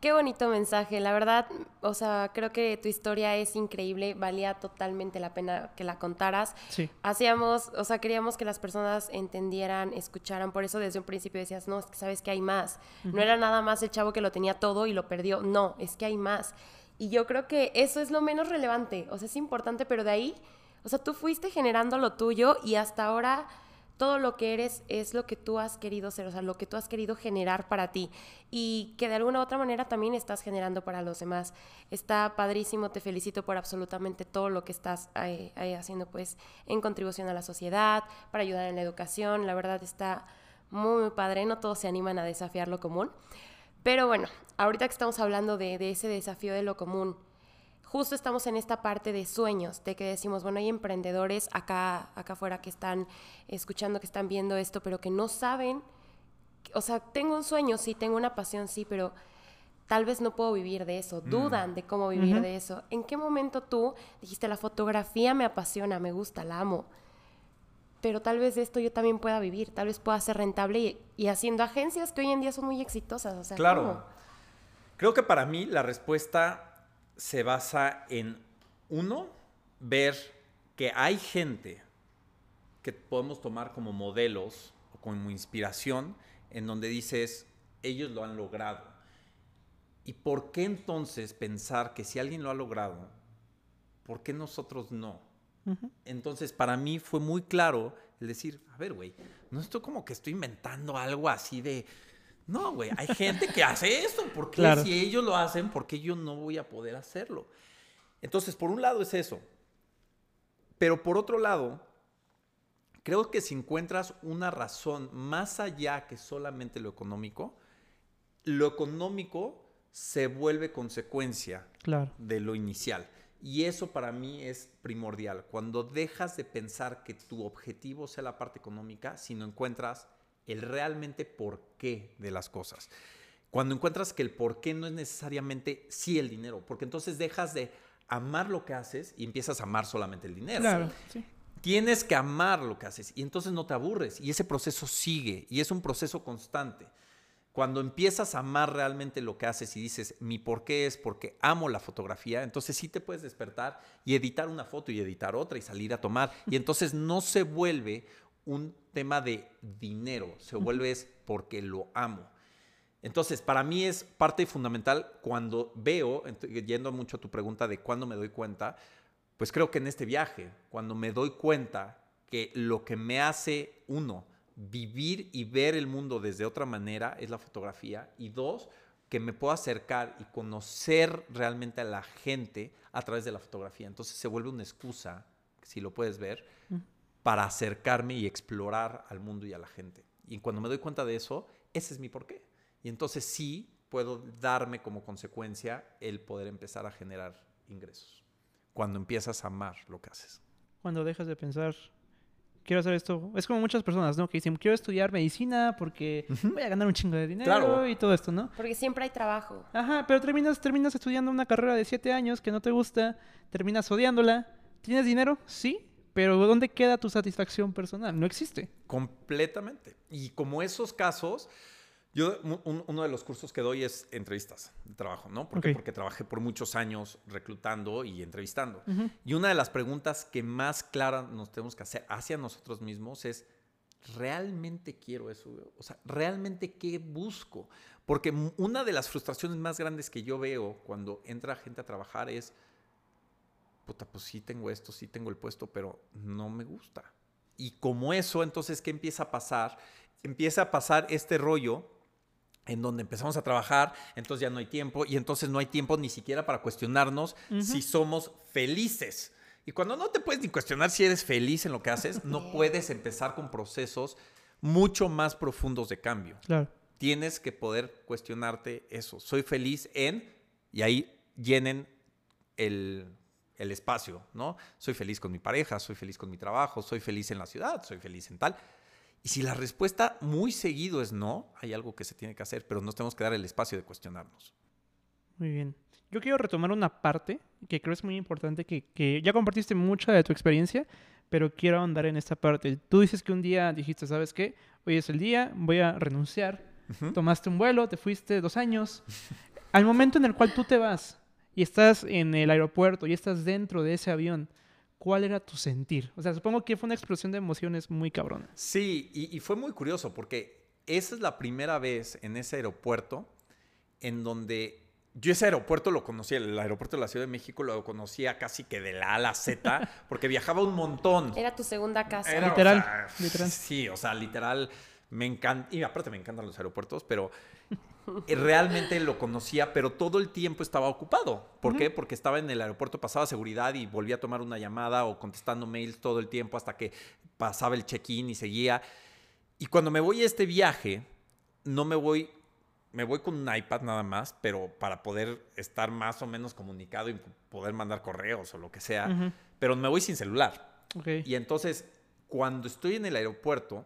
Qué bonito mensaje, la verdad, o sea, creo que tu historia es increíble, valía totalmente la pena que la contaras. Sí. Hacíamos, o sea, queríamos que las personas entendieran, escucharan, por eso desde un principio decías, no, es que sabes que hay más. No era nada más el chavo que lo tenía todo y lo perdió, no, es que hay más. Y yo creo que eso es lo menos relevante, o sea, es importante, pero de ahí, o sea, tú fuiste generando lo tuyo y hasta ahora todo lo que eres es lo que tú has querido ser, o sea, lo que tú has querido generar para ti y que de alguna u otra manera también estás generando para los demás. Está padrísimo, te felicito por absolutamente todo lo que estás ahí, haciendo pues en contribución a la sociedad, para ayudar en la educación, la verdad está muy, muy padre, no todos se animan a desafiar lo común. Pero bueno, ahorita que estamos hablando de, ese desafío de lo común, justo estamos en esta parte de sueños, de que decimos, bueno, hay emprendedores acá, acá afuera que están escuchando, que están viendo esto, pero que no saben, o sea, tengo un sueño, sí, tengo una pasión, sí, pero tal vez no puedo vivir de eso, mm. dudan de cómo vivir de eso. ¿En qué momento tú dijiste, la fotografía me apasiona, me gusta, la amo? pero tal vez de esto yo también pueda vivir, tal vez pueda ser rentable y, haciendo agencias que hoy en día son muy exitosas. O sea, claro. Creo que para mí la respuesta se basa en, uno, ver que hay gente que podemos tomar como modelos o como inspiración en donde dices, ellos lo han logrado. ¿Y por qué entonces pensar que si alguien lo ha logrado, ¿por qué nosotros no? Entonces, para mí fue muy claro el decir, a ver, güey, no estoy como que estoy inventando algo así de... No, güey, hay gente que hace esto. ¿Por qué si ellos lo hacen, por qué yo no voy a poder hacerlo? Entonces, por un lado es eso. Pero por otro lado, creo que si encuentras una razón más allá que solamente lo económico, lo económico se vuelve consecuencia de lo inicial. Y eso para mí es primordial. Cuando dejas de pensar que tu objetivo sea la parte económica, sino encuentras el realmente porqué de las cosas. Cuando encuentras que el porqué no es necesariamente sí el dinero, porque entonces dejas de amar lo que haces y empiezas a amar solamente el dinero. Claro, Tienes que amar lo que haces y entonces no te aburres y ese proceso sigue y es un proceso constante. Cuando empiezas a amar realmente lo que haces y dices, mi por qué es porque amo la fotografía, entonces sí te puedes despertar y editar una foto y editar otra y salir a tomar. Y entonces no se vuelve un tema de dinero, se vuelve es porque lo amo. Entonces, para mí es parte fundamental cuando veo, yendo mucho a tu pregunta de cuándo me doy cuenta, pues creo que en este viaje, cuando me doy cuenta que lo que me hace uno, vivir y ver el mundo desde otra manera es la fotografía. Y dos, que me puedo acercar y conocer realmente a la gente a través de la fotografía. Entonces se vuelve una excusa, si lo puedes ver, para acercarme y explorar al mundo y a la gente. Y cuando me doy cuenta de eso, ese es mi porqué. Y entonces sí puedo darme como consecuencia el poder empezar a generar ingresos. Cuando empiezas a amar lo que haces. Cuando dejas de pensar quiero hacer esto. Es como muchas personas, ¿no? Que dicen, quiero estudiar medicina porque voy a ganar un chingo de dinero y todo esto, ¿no? Porque siempre hay trabajo. Ajá, pero terminas, terminas estudiando una carrera de siete años que no te gusta, terminas odiándola. ¿Tienes dinero? Sí, pero ¿dónde queda tu satisfacción personal? No existe. Completamente. Y como esos casos, yo uno de los cursos que doy es entrevistas de trabajo, ¿no? ¿Por Porque trabajé por muchos años reclutando y entrevistando. Y una de las preguntas que más claras nos tenemos que hacer hacia nosotros mismos es, ¿realmente quiero eso? O sea, ¿realmente qué busco? Porque una de las frustraciones más grandes que yo veo cuando entra gente a trabajar es, puta, pues sí tengo esto, sí tengo el puesto, pero no me gusta. Y como eso, entonces, ¿qué empieza a pasar? Empieza a pasar este rollo en donde empezamos a trabajar, entonces ya no hay tiempo, y entonces no hay tiempo ni siquiera para cuestionarnos si somos felices. Y cuando no te puedes ni cuestionar si eres feliz en lo que haces, no puedes empezar con procesos mucho más profundos de cambio. Claro. Tienes que poder cuestionarte eso. Soy feliz en, y ahí llenen el, el espacio, ¿no? Soy feliz con mi pareja, soy feliz con mi trabajo, soy feliz en la ciudad, soy feliz en tal. Y si la respuesta muy seguido es no, hay algo que se tiene que hacer, pero nos tenemos que dar el espacio de cuestionarnos. Muy bien. Yo quiero retomar una parte que creo es muy importante, que, ya compartiste mucha de tu experiencia, pero quiero andar en esta parte. Tú dices que un día dijiste, ¿sabes qué? Hoy es el día, voy a renunciar. Tomaste un vuelo, te fuiste dos años. Al momento en el cual tú te vas y estás en el aeropuerto y estás dentro de ese avión, ¿cuál era tu sentir? O sea, supongo que fue una explosión de emociones muy cabrona. Sí, y, fue muy curioso porque esa es la primera vez en ese aeropuerto en donde yo ese aeropuerto lo conocí, el aeropuerto de la Ciudad de México lo conocía casi que de la A a la Z, porque viajaba un montón. Era tu segunda casa. literal, literal. Sí, o sea, literal, me encanta, y aparte me encantan los aeropuertos, pero realmente lo conocía, pero todo el tiempo estaba ocupado. ¿Por qué? Porque estaba en el aeropuerto, pasaba seguridad y volvía a tomar una llamada o contestando mails todo el tiempo hasta que pasaba el check-in y seguía. Y cuando me voy a este viaje, no me voy, me voy con un iPad nada más, pero para poder estar más o menos comunicado y poder mandar correos o lo que sea, pero me voy sin celular. Y entonces, cuando estoy en el aeropuerto,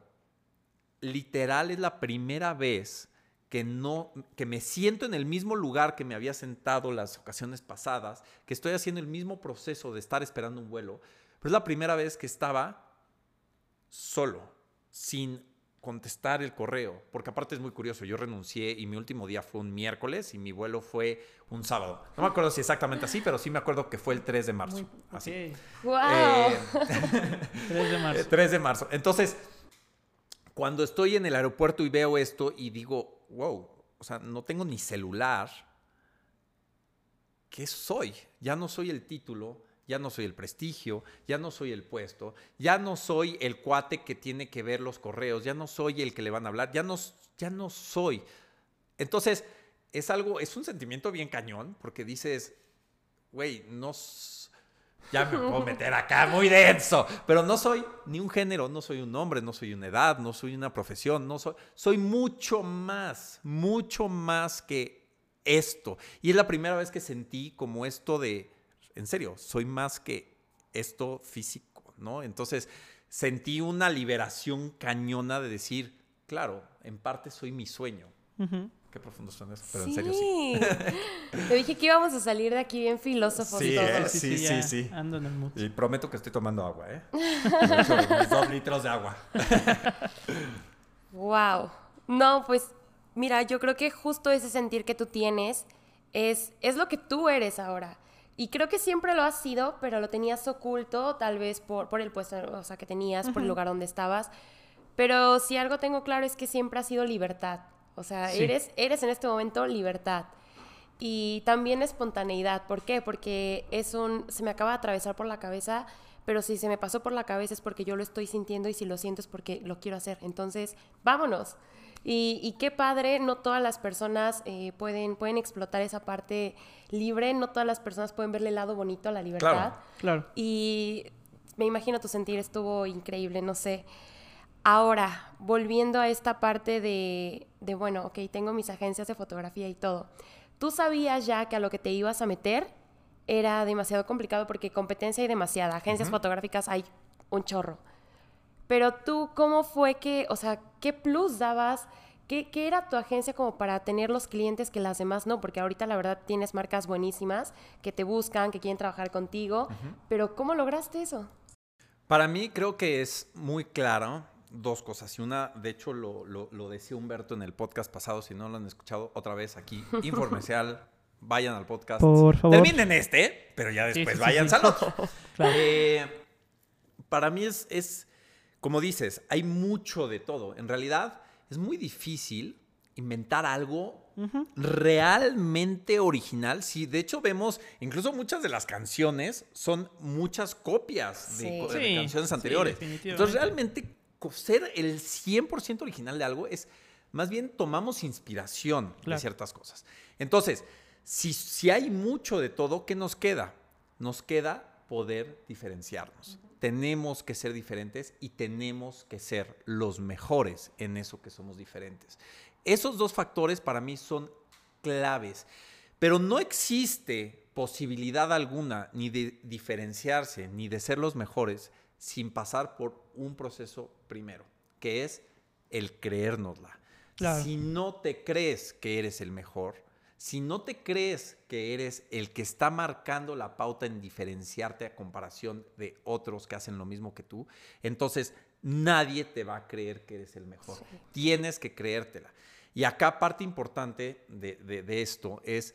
literal es la primera vez que no que me siento en el mismo lugar que me había sentado las ocasiones pasadas, que estoy haciendo el mismo proceso de estar esperando un vuelo, pero es la primera vez que estaba solo, sin contestar el correo, porque aparte es muy curioso, yo renuncié y mi último día fue un miércoles y mi vuelo fue un sábado. No me acuerdo si exactamente así, pero sí me acuerdo que fue el 3 de marzo. así. ¡Wow! 3 de marzo. 3 de marzo. Entonces, cuando estoy en el aeropuerto y veo esto y digo, wow, o sea, no tengo ni celular. ¿Qué soy? Ya no soy el título, ya no soy el prestigio, ya no soy el puesto, ya no soy el cuate que tiene que ver los correos, ya no soy el que le van a hablar, ya no, ya no soy. Entonces, es algo, es un sentimiento bien cañón, porque dices, güey, no ya me puedo meter acá muy denso, pero no soy ni un género, no soy un hombre, no soy una edad, no soy una profesión, no soy, soy mucho más, mucho más que esto. Y es la primera vez que sentí como esto de, en serio, soy más que esto físico, ¿no? Entonces sentí una liberación cañona de decir, claro, en parte soy mi sueño. Qué profundo son esos, pero en serio sí. Te dije que íbamos a salir de aquí bien filósofos sí, todos. ¿eh? Sí, sí, sí, Ando en el mood. Y prometo que estoy tomando agua, ¿eh? dos litros de agua. wow. No, pues mira, yo creo que justo ese sentir que tú tienes es, es lo que tú eres ahora. Y creo que siempre lo has sido, pero lo tenías oculto, tal vez por, por el puesto o sea, que tenías, por el lugar donde estabas. Pero si algo tengo claro es que siempre ha sido libertad. O sea, eres, eres en este momento libertad. Y también espontaneidad. ¿Por qué? Porque es un. Se me acaba de atravesar por la cabeza, pero si se me pasó por la cabeza es porque yo lo estoy sintiendo y si lo siento es porque lo quiero hacer. Entonces, vámonos. Y, qué padre, no todas las personas eh, pueden, pueden explotar esa parte libre, no todas las personas pueden verle el lado bonito a la libertad. Claro, claro. Y me imagino tu sentir estuvo increíble, no sé. Ahora, volviendo a esta parte de, de, bueno, ok, tengo mis agencias de fotografía y todo. ¿Tú sabías ya que a lo que te ibas a meter era demasiado complicado porque competencia hay demasiada, agencias fotográficas hay un chorro. Pero tú, ¿cómo fue que, o sea, qué plus dabas? ¿Qué, ¿Qué, era tu agencia como para tener los clientes que las demás no? Porque ahorita la verdad tienes marcas buenísimas que te buscan, que quieren trabajar contigo, pero ¿cómo lograste eso? Para mí creo que es muy claro dos cosas. Y una, de hecho, lo, lo- lo decía Humberto en el podcast pasado. Si no lo han escuchado, otra vez aquí, Informecial. Vayan al podcast. Por favor. Terminen este, pero ya Sí, después sí, sí, vayan sí. al otro. Claro. Eh, para mí es, es, como dices, hay mucho de todo. En realidad, es muy difícil inventar algo realmente original. Sí, de hecho vemos, incluso muchas de las canciones son muchas copias de, Sí. Sí, canciones sí, anteriores. definitivamente. Entonces, realmente ser el 100% original de algo es, más bien tomamos inspiración de ciertas cosas. Entonces, si, si hay mucho de todo, ¿qué nos queda? Nos queda poder diferenciarnos. Tenemos que ser diferentes y tenemos que ser los mejores en eso que somos diferentes. Esos dos factores para mí son claves, pero no existe posibilidad alguna ni de diferenciarse ni de ser los mejores sin pasar por un proceso primero, que es el creérnosla. Claro. Si no te crees que eres el mejor, si no te crees que eres el que está marcando la pauta en diferenciarte a comparación de otros que hacen lo mismo que tú, entonces nadie te va a creer que eres el mejor. Tienes que creértela. Y acá parte importante de, de- de esto es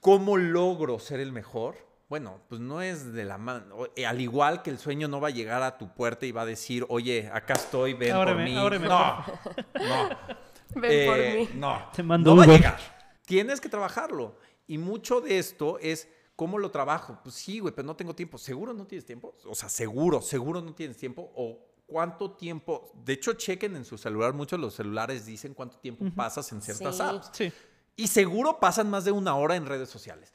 cómo logro ser el mejor. Bueno, pues no es de la mano. Eh, Al igual que el sueño no va a llegar a tu puerta y va a decir, oye, acá estoy, ven por mí. ábreme, no, no. Ven por Eh, mí. No, Te mando no va a llegar. Tienes que trabajarlo. Y mucho de esto es cómo lo trabajo. Pues sí, güey, pero no tengo tiempo. ¿Seguro no tienes tiempo? O sea, seguro, seguro no tienes tiempo. O cuánto tiempo. De hecho, chequen en su celular. Muchos de los celulares dicen cuánto tiempo pasas en ciertas Sí. apps. Sí. Y seguro pasan más de una hora en redes sociales.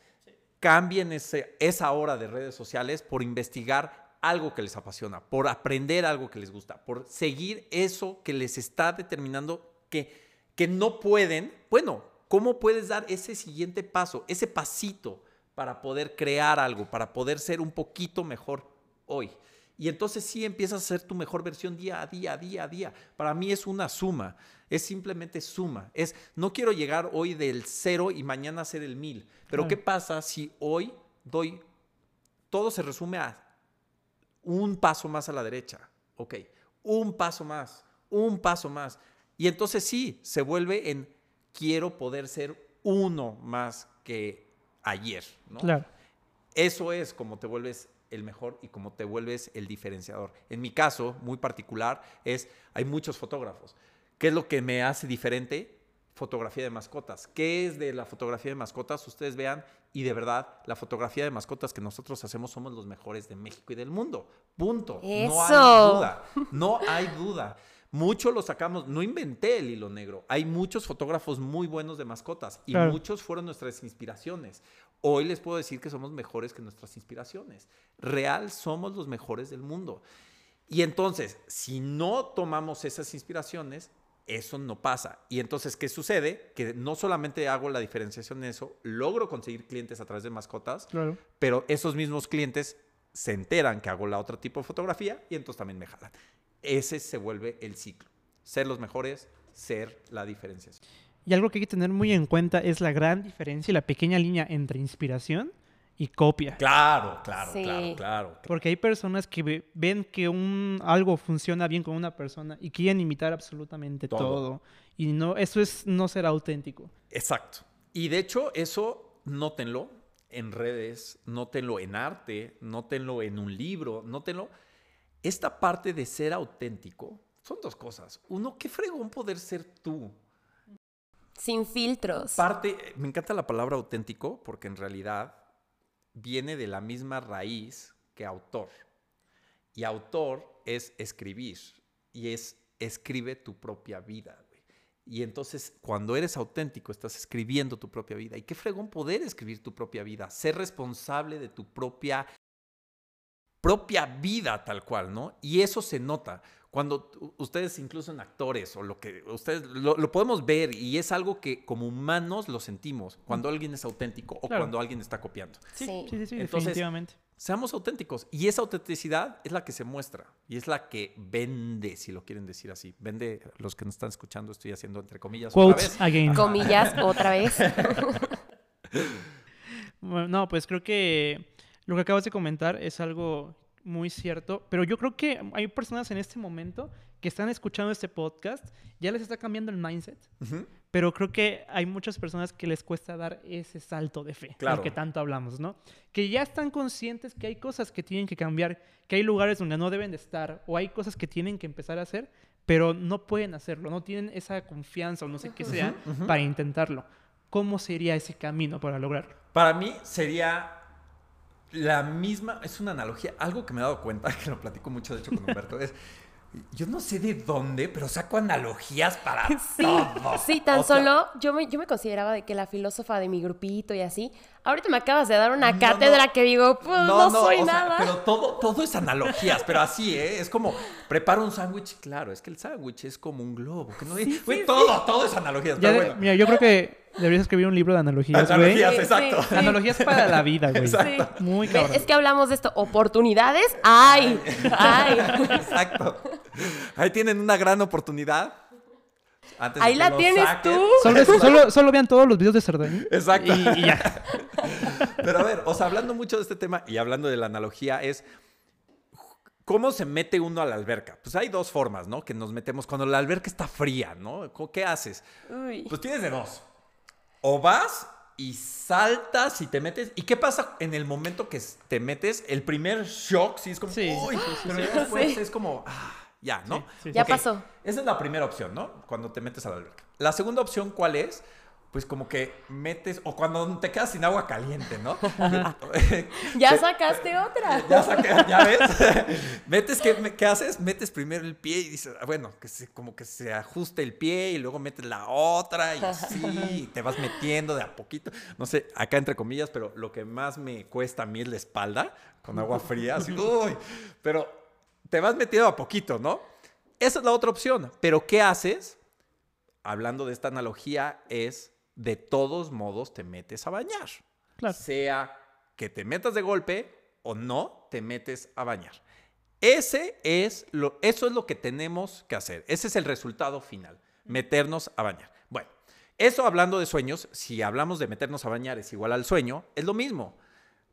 Cambien ese- esa hora de redes sociales por investigar algo que les apasiona, por aprender algo que les gusta, por seguir eso que les está determinando que, que no pueden. Bueno, ¿cómo puedes dar ese siguiente paso, ese pasito para poder crear algo, para poder ser un poquito mejor hoy? Y entonces sí empiezas a ser tu mejor versión día a día, día a día. Para mí es una suma, es simplemente suma. Es, no quiero llegar hoy del cero y mañana ser el mil. Pero Claro. ¿qué pasa si hoy doy, todo se resume a un paso más a la derecha? Ok, un paso más, un paso más. Y entonces sí, se vuelve en quiero poder ser uno más que ayer, ¿no? Claro. Eso es como te vuelves el mejor y como te vuelves el diferenciador. En mi caso, muy particular, es hay muchos fotógrafos. ¿Qué es lo que me hace diferente? Fotografía de mascotas. ¿Qué es de la fotografía de mascotas? Ustedes vean y de verdad, la fotografía de mascotas que nosotros hacemos somos los mejores de México y del mundo. Punto. No hay Eso. duda. No hay duda. Mucho lo sacamos, no inventé el hilo negro. Hay muchos fotógrafos muy buenos de mascotas y Claro. muchos fueron nuestras inspiraciones. Hoy les puedo decir que somos mejores que nuestras inspiraciones. Real somos los mejores del mundo. Y entonces, si no tomamos esas inspiraciones, eso no pasa. Y entonces, ¿qué sucede? Que no solamente hago la diferenciación en eso, logro conseguir clientes a través de mascotas, Claro. pero esos mismos clientes se enteran que hago la otro tipo de fotografía y entonces también me jalan. Ese se vuelve el ciclo. Ser los mejores, ser la diferenciación. Y algo que hay que tener muy en cuenta es la gran diferencia y la pequeña línea entre inspiración y copia. Claro, claro, Sí. claro, claro. Porque hay personas que ve- ven que un, algo funciona bien con una persona y quieren imitar absolutamente Todo. todo. Y no, eso es no ser auténtico. Exacto. Y de hecho, eso nótenlo en redes, nótenlo en arte, nótenlo en un libro, nótenlo. Esta parte de ser auténtico son dos cosas. Uno, qué fregón poder ser tú. Sin filtros. Parte, me encanta la palabra auténtico porque en realidad viene de la misma raíz que autor. Y autor es escribir y es escribe tu propia vida. Y entonces cuando eres auténtico estás escribiendo tu propia vida. Y qué fregón poder escribir tu propia vida, ser responsable de tu propia propia vida tal cual, ¿no? Y eso se nota. Cuando ustedes, incluso en actores o lo que ustedes lo, lo podemos ver y es algo que como humanos lo sentimos cuando alguien es auténtico o Claro. cuando alguien está copiando. Sí. Sí, sí, sí, Entonces, definitivamente. Seamos auténticos y esa autenticidad es la que se muestra y es la que vende, si lo quieren decir así. Vende, los que nos están escuchando, estoy haciendo entre comillas. otra Quotes vez. again. Comillas otra vez. Bueno, no, pues creo que lo que acabas de comentar es algo muy cierto. Pero yo creo que hay personas en este momento que están escuchando este podcast, ya les está cambiando el mindset. Ujú. Pero creo que hay muchas personas que les cuesta dar ese salto de fe, Claro. del que tanto hablamos, ¿no? Que ya están conscientes que hay cosas que tienen que cambiar, que hay lugares donde no deben de estar, o hay cosas que tienen que empezar a hacer, pero no pueden hacerlo, no tienen esa confianza o no sé qué sea para intentarlo. ¿Cómo sería ese camino para lograrlo? Para mí sería la misma, es una analogía, algo que me he dado cuenta, que lo platico mucho de hecho con Humberto, es, yo no sé de dónde, pero saco analogías para Sí, todo. sí, tan O sea, solo yo me, yo me consideraba de que la filósofa de mi grupito y así. Ahorita me acabas de dar una No, cátedra no. que digo, pues no, soy o sea, nada. pero todo, todo es analogías, pero así, ¿eh? Es como, prepara un sándwich, claro, es que el sándwich es como un globo, que no todo, todo es analogías, Ya pero de- bueno. Mira, yo creo que deberías escribir un libro de analogías, güey. Analogías, exacto. sí, sí. Analogías para la vida, güey. Exacto. Muy cabrón. Es que hablamos de esto, oportunidades, ay, ay. Exacto. Ahí tienen una gran oportunidad. Antes Ahí la tienes saquen. tú. Solo, solo, solo vean todos los videos de Cerdaña. Exacto. Y, y ya. Pero a ver, o sea, hablando mucho de este tema y hablando de la analogía es cómo se mete uno a la alberca. Pues hay dos formas, ¿no? Que nos metemos cuando la alberca está fría, ¿no? ¿Qué haces? Uy. Pues tienes de dos. O vas y saltas y te metes. ¿Y qué pasa en el momento que te metes? El primer shock, sí, es como, Sí, uy, sí, sí, pero ya después Sí. es como, ah, ya, ¿no? Sí, sí, Ya pasó. Esa es la primera opción, ¿no? Cuando te metes a la alberca. La segunda opción, ¿cuál es? Pues como que metes, o cuando te quedas sin agua caliente, ¿no? Ya Te- sacaste otra. ya saqué, ya ves. metes, ¿qué, ¿qué haces? Metes primero el pie y dices, bueno, que se, como que se ajuste el pie y luego metes la otra y así, y te vas metiendo de a poquito. No sé, acá entre comillas, pero lo que más me cuesta a mí es la espalda con agua fría, así, uy, pero te vas metiendo a poquito, ¿no? Esa es la otra opción. Pero ¿qué haces? Hablando de esta analogía, es de todos modos te metes a bañar. Claro. Sea que te metas de golpe o no te metes a bañar. Ese es lo, eso es lo que tenemos que hacer. Ese es el resultado final, meternos a bañar. Bueno, eso hablando de sueños, si hablamos de meternos a bañar es igual al sueño, es lo mismo.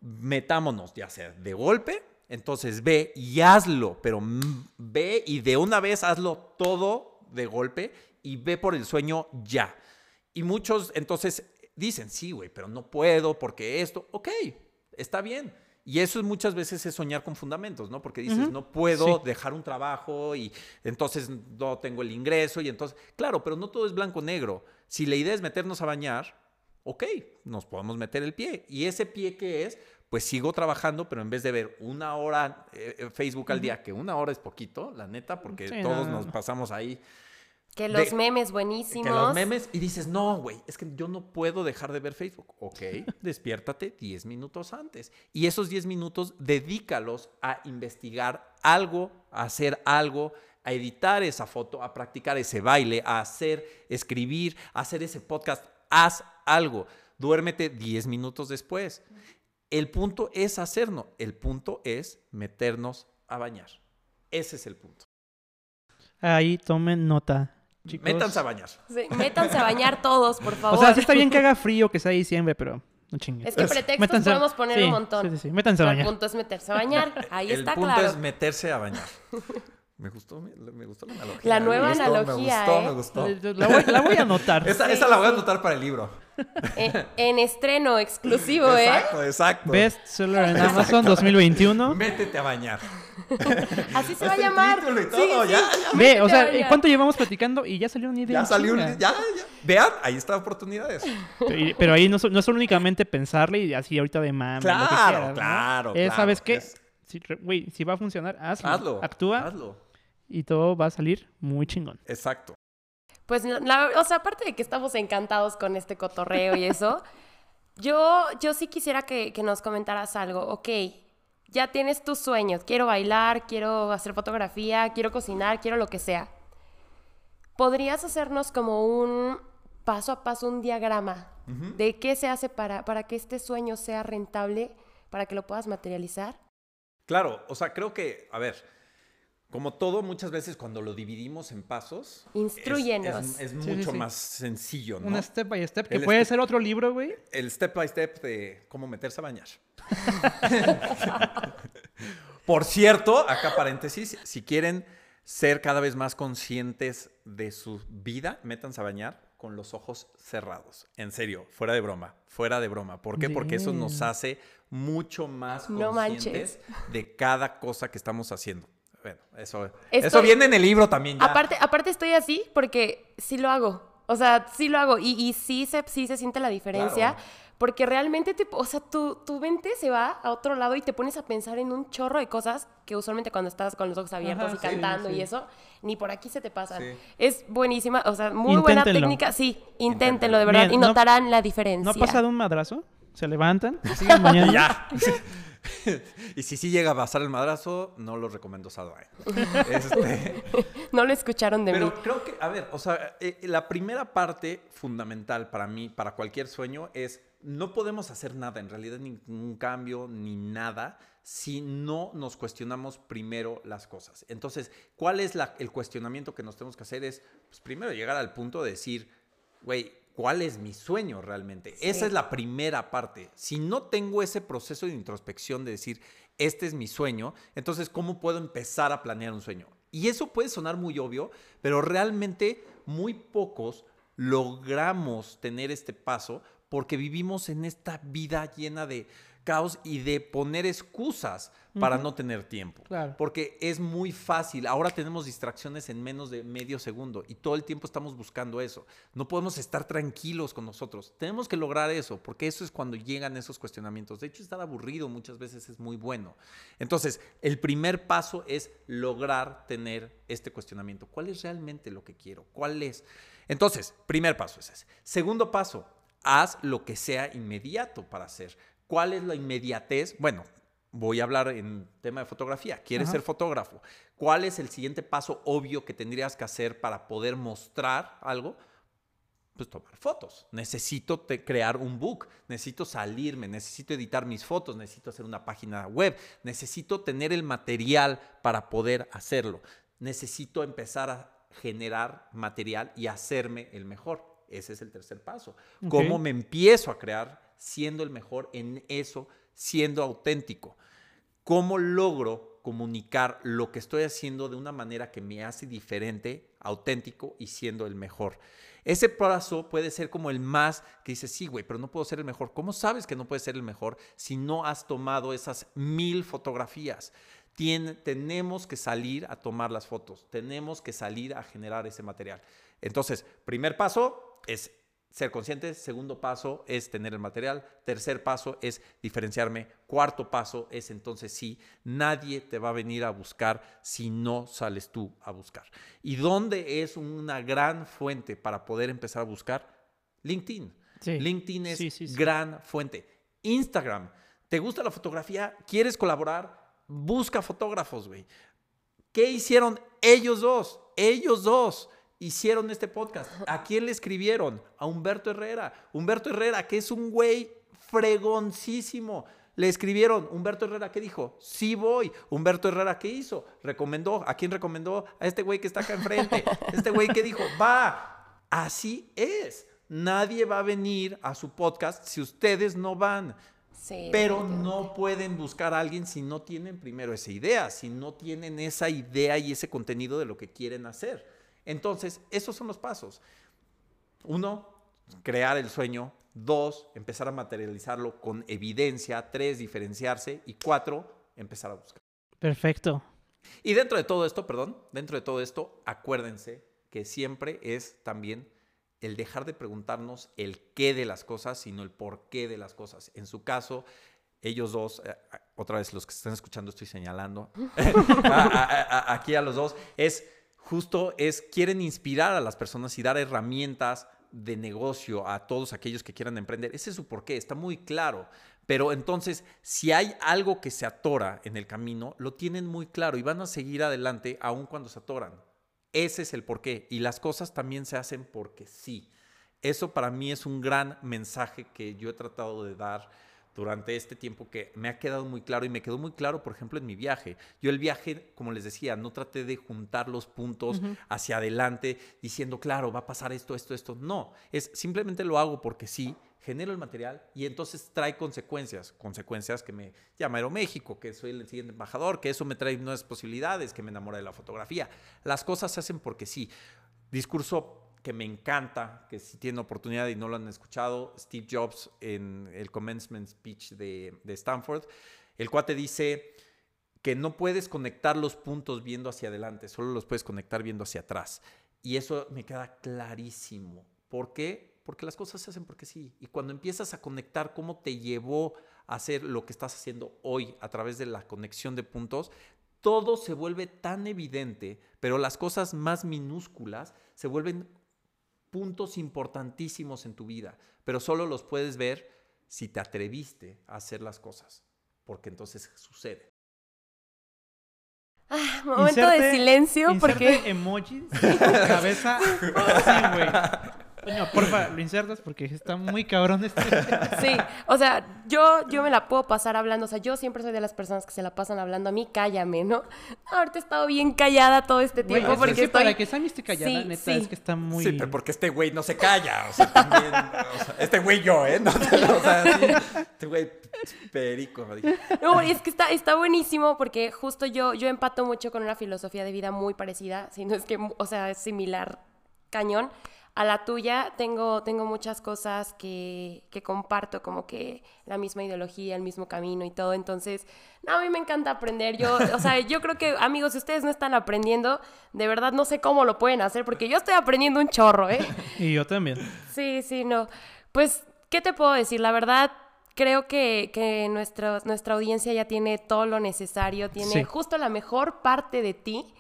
Metámonos ya sea de golpe, entonces ve y hazlo, pero ve y de una vez hazlo todo de golpe y ve por el sueño ya. Y muchos entonces dicen, sí, güey, pero no puedo porque esto, ok, está bien. Y eso es muchas veces es soñar con fundamentos, ¿no? Porque dices, no puedo Sí. dejar un trabajo y entonces no tengo el ingreso y entonces, claro, pero no todo es blanco-negro. Si la idea es meternos a bañar, ok, nos podemos meter el pie. ¿Y ese pie qué es? Pues sigo trabajando, pero en vez de ver una hora eh, eh, Facebook al día, que una hora es poquito, la neta, porque Sí, todos no, nos no. pasamos ahí Que los De- memes buenísimos. que los memes y dices, no, güey, es que yo no puedo dejar de ver Facebook. Ok, despiértate 10 minutos antes. Y esos 10 minutos dedícalos a investigar algo, a hacer algo, a editar esa foto, a practicar ese baile, a hacer, escribir, a hacer ese podcast. Haz algo. Duérmete 10 minutos después. El punto es hacernos. El punto es meternos a bañar. Ese es el punto. Ahí tomen nota, chicos. Métanse a bañar. Sí, métanse a bañar todos, por O favor. sea, sí está bien que haga frío, que sea diciembre, pero no chinguen. Es que pretextos Métanse podemos poner sí, un montón. Sí, sí, sí. Métanse a Pero el bañar. punto es meterse a bañar. Ahí el está punto claro. es meterse a bañar. Me gustó, me, gustó la analogía. La me nueva gustó, analogía, Me ¿eh? gustó, me gustó. La voy, la voy a anotar. Esa, Sí, esa la voy a anotar para el libro. En, en estreno exclusivo, ¿eh? Exacto, exacto. Best seller en Amazon 2021. Métete a bañar. Así se va a llamar. y Sí, todo, sí. ya, ya. Ve, o sea. ¿cuánto llevamos platicando? Y ya salió una idea. Ya salió un... chinga. Ya, ya. Vean, ahí está oportunidades. Pero, pero ahí no, no es solo únicamente pensarle y así ahorita de mami. Claro, quieras, ¿no? claro, Es, claro, ¿Sabes qué? es- Si, va a funcionar, hazlo. Hazlo. Actúa Hazlo. y todo va a salir muy chingón. Exacto. Pues, la- o sea, aparte de que estamos encantados con este cotorreo y eso, yo, yo sí quisiera que, que nos comentaras algo. Ok, ya tienes tus sueños. Quiero bailar, quiero hacer fotografía, quiero cocinar, quiero lo que sea. ¿Podrías hacernos como un paso a paso, un diagrama de qué se hace para, para que este sueño sea rentable, para que lo puedas materializar? Claro, o sea, creo que, a ver, como todo, muchas veces cuando lo dividimos en pasos, es- Instrúyenos. Es, es Sí, sí, mucho sí. más sencillo, ¿no? Un step by step, que El puede step- ser otro libro, güey. el step by step de cómo meterse a bañar. Por cierto, acá paréntesis, si quieren ser cada vez más conscientes de su vida, métanse a bañar con los ojos cerrados. En serio, fuera de broma, fuera de broma. ¿Por qué? Porque eso nos hace mucho más No conscientes de cada cosa que estamos haciendo. Bueno, eso, eso viene en el libro también ya. Aparte, aparte estoy así porque sí lo hago. O sea, sí lo hago. Y, y sí, se, sí se siente la diferencia. Claro. Porque realmente, te, o sea, tu, tu mente se va a otro lado y te pones a pensar en un chorro de cosas que usualmente cuando estás con los ojos abiertos Ajá, y sí, cantando sí. y eso, ni por aquí se te pasan. Sí. Es buenísima, o sea, muy buena técnica. Sí, inténtenlo de verdad Miren, y no- notarán la diferencia. ¿No ha pasado un madrazo? Se levantan, siguen Y bañando. ya. y si sí llega a pasar el madrazo, no lo recomiendo Sadwine. Este, No lo escucharon de mí. Pero creo que, a ver, o sea, eh, la primera parte fundamental para mí, para cualquier sueño, es no podemos hacer nada, en realidad ningún cambio ni nada, si no nos cuestionamos primero las cosas. Entonces, ¿cuál es la- el cuestionamiento que nos tenemos que hacer? Es, pues primero llegar al punto de decir, güey, ¿cuál es mi sueño realmente? Esa es la primera parte. Si no tengo ese proceso de introspección de decir, este es mi sueño, entonces, ¿cómo puedo empezar a planear un sueño? Y eso puede sonar muy obvio, pero realmente muy pocos logramos tener este paso porque vivimos en esta vida llena de caos y de poner excusas para no tener tiempo. Claro. Porque es muy fácil. Ahora tenemos distracciones en menos de medio segundo y todo el tiempo estamos buscando eso. No podemos estar tranquilos con nosotros. Tenemos que lograr eso porque eso es cuando llegan esos cuestionamientos. De hecho, estar aburrido muchas veces es muy bueno. Entonces, el primer paso es lograr tener este cuestionamiento. ¿Cuál es realmente lo que quiero? ¿Cuál es? Entonces, primer paso es ese. Segundo paso, haz lo que sea inmediato para hacer. ¿Cuál es la inmediatez? Bueno, voy a hablar en tema de fotografía. ¿Quieres Ajá. ser fotógrafo? ¿Cuál es el siguiente paso obvio que tendrías que hacer para poder mostrar algo? Pues tomar fotos. Necesito te- crear un book, necesito salirme, necesito editar mis fotos, necesito hacer una página web, necesito tener el material para poder hacerlo. Necesito empezar a generar material y hacerme el mejor. Ese es el tercer paso. ¿Cómo me empiezo a crear siendo el mejor en eso, siendo auténtico? ¿Cómo logro comunicar lo que estoy haciendo de una manera que me hace diferente, auténtico y siendo el mejor? Ese paso puede ser como el más que dices, sí, güey, pero no puedo ser el mejor. ¿Cómo sabes que no puedes ser el mejor si no has tomado esas mil fotografías? Tien- tenemos que salir a tomar las fotos, tenemos que salir a generar ese material. Entonces, primer paso es ser consciente, segundo paso es tener el material, tercer paso es diferenciarme, cuarto paso es entonces sí, nadie te va a venir a buscar si no sales tú a buscar. ¿Y dónde es una gran fuente para poder empezar a buscar? LinkedIn. Sí. LinkedIn es Sí, gran fuente. Instagram. ¿Te gusta la fotografía? ¿Quieres colaborar? Busca fotógrafos, güey. ¿Qué hicieron ellos dos? Ellos dos hicieron este podcast. ¿A quién le escribieron? A Humberto Herrera. Humberto Herrera, que es un güey fregoncísimo. Le escribieron, Humberto Herrera, ¿qué dijo? Sí voy. Humberto Herrera, ¿qué hizo? Recomendó. ¿A quién recomendó? A este güey que está acá enfrente. Este güey que dijo, va. Así es. Nadie va a venir a su podcast si ustedes no van. Sí, Pero no pueden buscar a alguien si no tienen primero esa idea, si no tienen esa idea y ese contenido de lo que quieren hacer. Entonces, esos son los pasos. Uno, crear el sueño. Dos, empezar a materializarlo con evidencia. Tres, diferenciarse. Y cuatro, empezar a buscar. Perfecto. Y dentro de todo esto, perdón, dentro de todo esto, acuérdense que siempre es también el dejar de preguntarnos el qué de las cosas, sino el por qué de las cosas. En su caso, ellos dos, eh, otra vez los que están escuchando estoy señalando, a- a- a- aquí a los dos, es justo, es, quieren inspirar a las personas y dar herramientas de negocio a todos aquellos que quieran emprender. Ese es su porqué, está muy claro. Pero entonces, si hay algo que se atora en el camino, lo tienen muy claro y van a seguir adelante aun cuando se atoran. Ese es el porqué. Y las cosas también se hacen porque sí. Eso para mí es un gran mensaje que yo he tratado de dar durante este tiempo que me ha quedado muy claro y me quedó muy claro, por ejemplo, en mi viaje. Yo el viaje, como les decía, no traté de juntar los puntos hacia adelante diciendo, claro, va a pasar esto, esto, esto. No, es simplemente lo hago porque sí, genero el material y entonces trae consecuencias, consecuencias que me llama Aeroméxico, que soy el siguiente embajador, que eso me trae nuevas posibilidades, que me enamora de la fotografía. Las cosas se hacen porque sí. Discurso que me encanta, que si tienen oportunidad y no lo han escuchado, Steve Jobs en el commencement speech de, Stanford, el cuate dice que no puedes conectar los puntos viendo hacia adelante, solo los puedes conectar viendo hacia atrás. Y eso me queda clarísimo. ¿Por qué? Porque las cosas se hacen porque sí. Y cuando empiezas a conectar cómo te llevó a hacer lo que estás haciendo hoy a través de la conexión de puntos, todo se vuelve tan evidente, pero las cosas más minúsculas se vuelven puntos importantísimos en tu vida, pero solo los puedes ver si te atreviste a hacer las cosas, porque entonces sucede. Ah, momento de silencio porque emojis, cabeza, así, güey. Coño, porfa, lo insertas porque está muy cabrón este. sí, o sea, yo yo me la puedo pasar hablando, o sea, yo siempre soy de las personas que se la pasan hablando a mí, cállame, ¿no? Ahorita he estado bien callada todo este tiempo es porque que estoy para que Sammy esté callada, Sí, neta, sí. es que está muy... Sí, pero porque este güey no se calla, o sea, también, o sea, este güey yo, ¿eh? No, o sea, sí, este güey perico. No, es que está, está buenísimo porque justo yo, yo empato mucho con una filosofía de vida muy parecida, si no es que, o sea, es similar, cañón, a la tuya. Tengo, tengo muchas cosas que, que comparto, como que la misma ideología, el mismo camino y todo. Entonces, no, a mí me encanta aprender. Yo, o sea, yo creo que, amigos, si ustedes no están aprendiendo, de verdad no sé cómo lo pueden hacer porque yo estoy aprendiendo un chorro, ¿eh? Y yo también. Sí, sí, no. Pues, ¿qué te puedo decir? La verdad, creo que, que nuestra, nuestra audiencia ya tiene todo lo necesario, tiene Sí. justo la mejor parte de ti.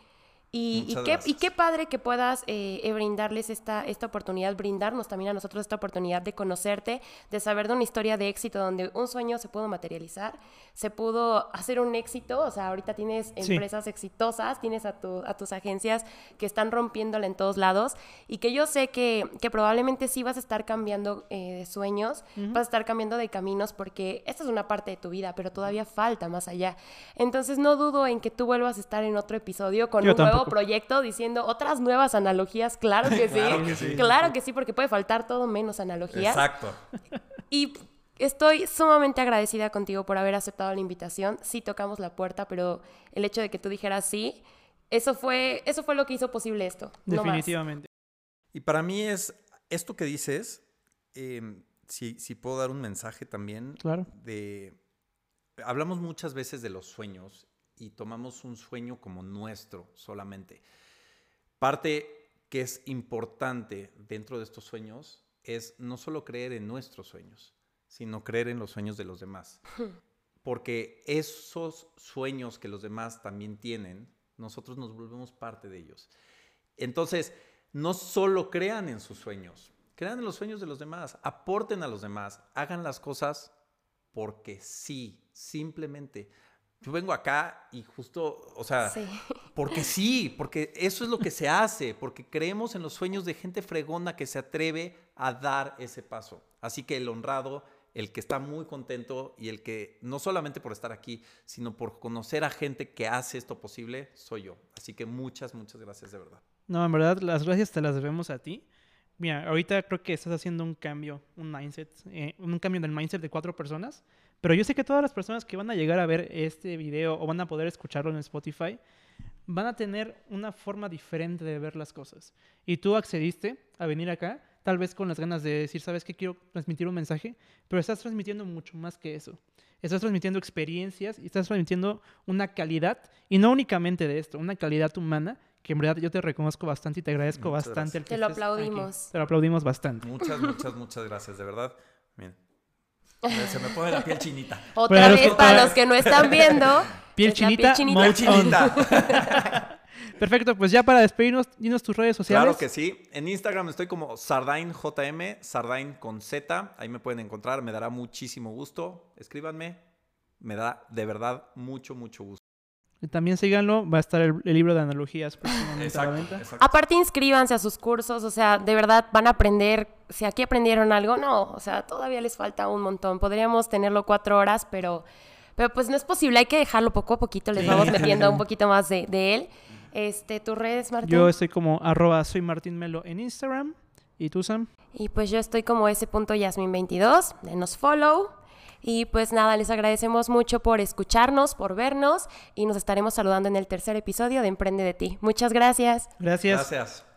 Y, y qué, y qué padre que puedas eh, eh, brindarles esta, esta oportunidad, brindarnos también a nosotros esta oportunidad de conocerte, de saber de una historia de éxito donde un sueño se pudo materializar, se pudo hacer un éxito, o sea, ahorita tienes Sí. empresas exitosas, tienes a, tu- a tus agencias que están rompiéndola en todos lados y que yo sé que, que probablemente sí vas a estar cambiando eh, de sueños, vas a estar cambiando de caminos porque esta es una parte de tu vida, pero todavía falta más allá. Entonces no dudo en que tú vuelvas a estar en otro episodio con Yo un nuevo proyecto diciendo otras nuevas analogías, claro que sí, Claro que sí. claro que sí, porque puede faltar todo menos analogías. Exacto. Y estoy sumamente agradecida contigo por haber aceptado la invitación. Sí tocamos la puerta, pero el hecho de que tú dijeras sí, eso fue, eso fue lo que hizo posible esto. no. Definitivamente. Y para mí es esto que dices, eh, si, si puedo dar un mensaje también Claro. de... Hablamos muchas veces de los sueños y tomamos un sueño como nuestro solamente. Parte que es importante dentro de estos sueños es no solo creer en nuestros sueños, sino creer en los sueños de los demás. Porque esos sueños que los demás también tienen, nosotros nos volvemos parte de ellos. Entonces, no solo crean en sus sueños, crean en los sueños de los demás, aporten a los demás, hagan las cosas porque sí, simplemente. Yo vengo acá y justo, o sea, Sí. porque sí, porque eso es lo que se hace, porque creemos en los sueños de gente fregona que se atreve a dar ese paso. Así que el honrado, el que está muy contento y el que no solamente por estar aquí, sino por conocer a gente que hace esto posible, soy yo. Así que muchas, muchas gracias de verdad. No, en verdad, las gracias te las debemos a ti. Mira, ahorita creo que estás haciendo un cambio, un mindset, eh, un cambio en el mindset de cuatro personas. Pero yo sé que todas las personas que van a llegar a ver este video o van a poder escucharlo en Spotify van a tener una forma diferente de ver las cosas. Y tú accediste a venir acá, tal vez con las ganas de decir, ¿sabes qué? Quiero transmitir un mensaje, pero estás transmitiendo mucho más que eso. Estás transmitiendo experiencias y estás transmitiendo una calidad, y no únicamente de esto, una calidad humana que en verdad yo te reconozco bastante y te agradezco Muchas bastante. el que Te lo aquí. aplaudimos. Te lo aplaudimos bastante. Muchas, muchas, muchas gracias, de verdad. Miren. Se me pone la piel chinita. Otra Para los vez, que- para para- los que no están viendo. Piel es chinita, piel. Chinita. Perfecto, pues ya para despedirnos, dinos tus redes sociales. Claro que sí. En Instagram estoy como SardainJM, Sardain con Z. Ahí me pueden encontrar. Me dará muchísimo gusto. Escríbanme. Me da de verdad mucho, mucho gusto. Y También síganlo, va a estar el, el libro de analogías próximamente a la venta. exacto. Aparte, inscríbanse a sus cursos, o sea, de verdad van a aprender. Si aquí aprendieron algo, no, o sea, todavía les falta un montón. Podríamos tenerlo cuatro horas, pero, pero pues no es posible. Hay que dejarlo poco a poquito. Les Sí. vamos metiendo un poquito más de, de él. Este, tus redes, Martín. Yo estoy como arroba soy Martín Melo en Instagram. ¿Y tú, Sam? Y pues yo estoy como ese punto Yasmin22, denos follow. Y pues nada, les agradecemos mucho por escucharnos, por vernos y nos estaremos saludando en el tercer episodio de Emprende de ti. Muchas gracias. Gracias. Gracias.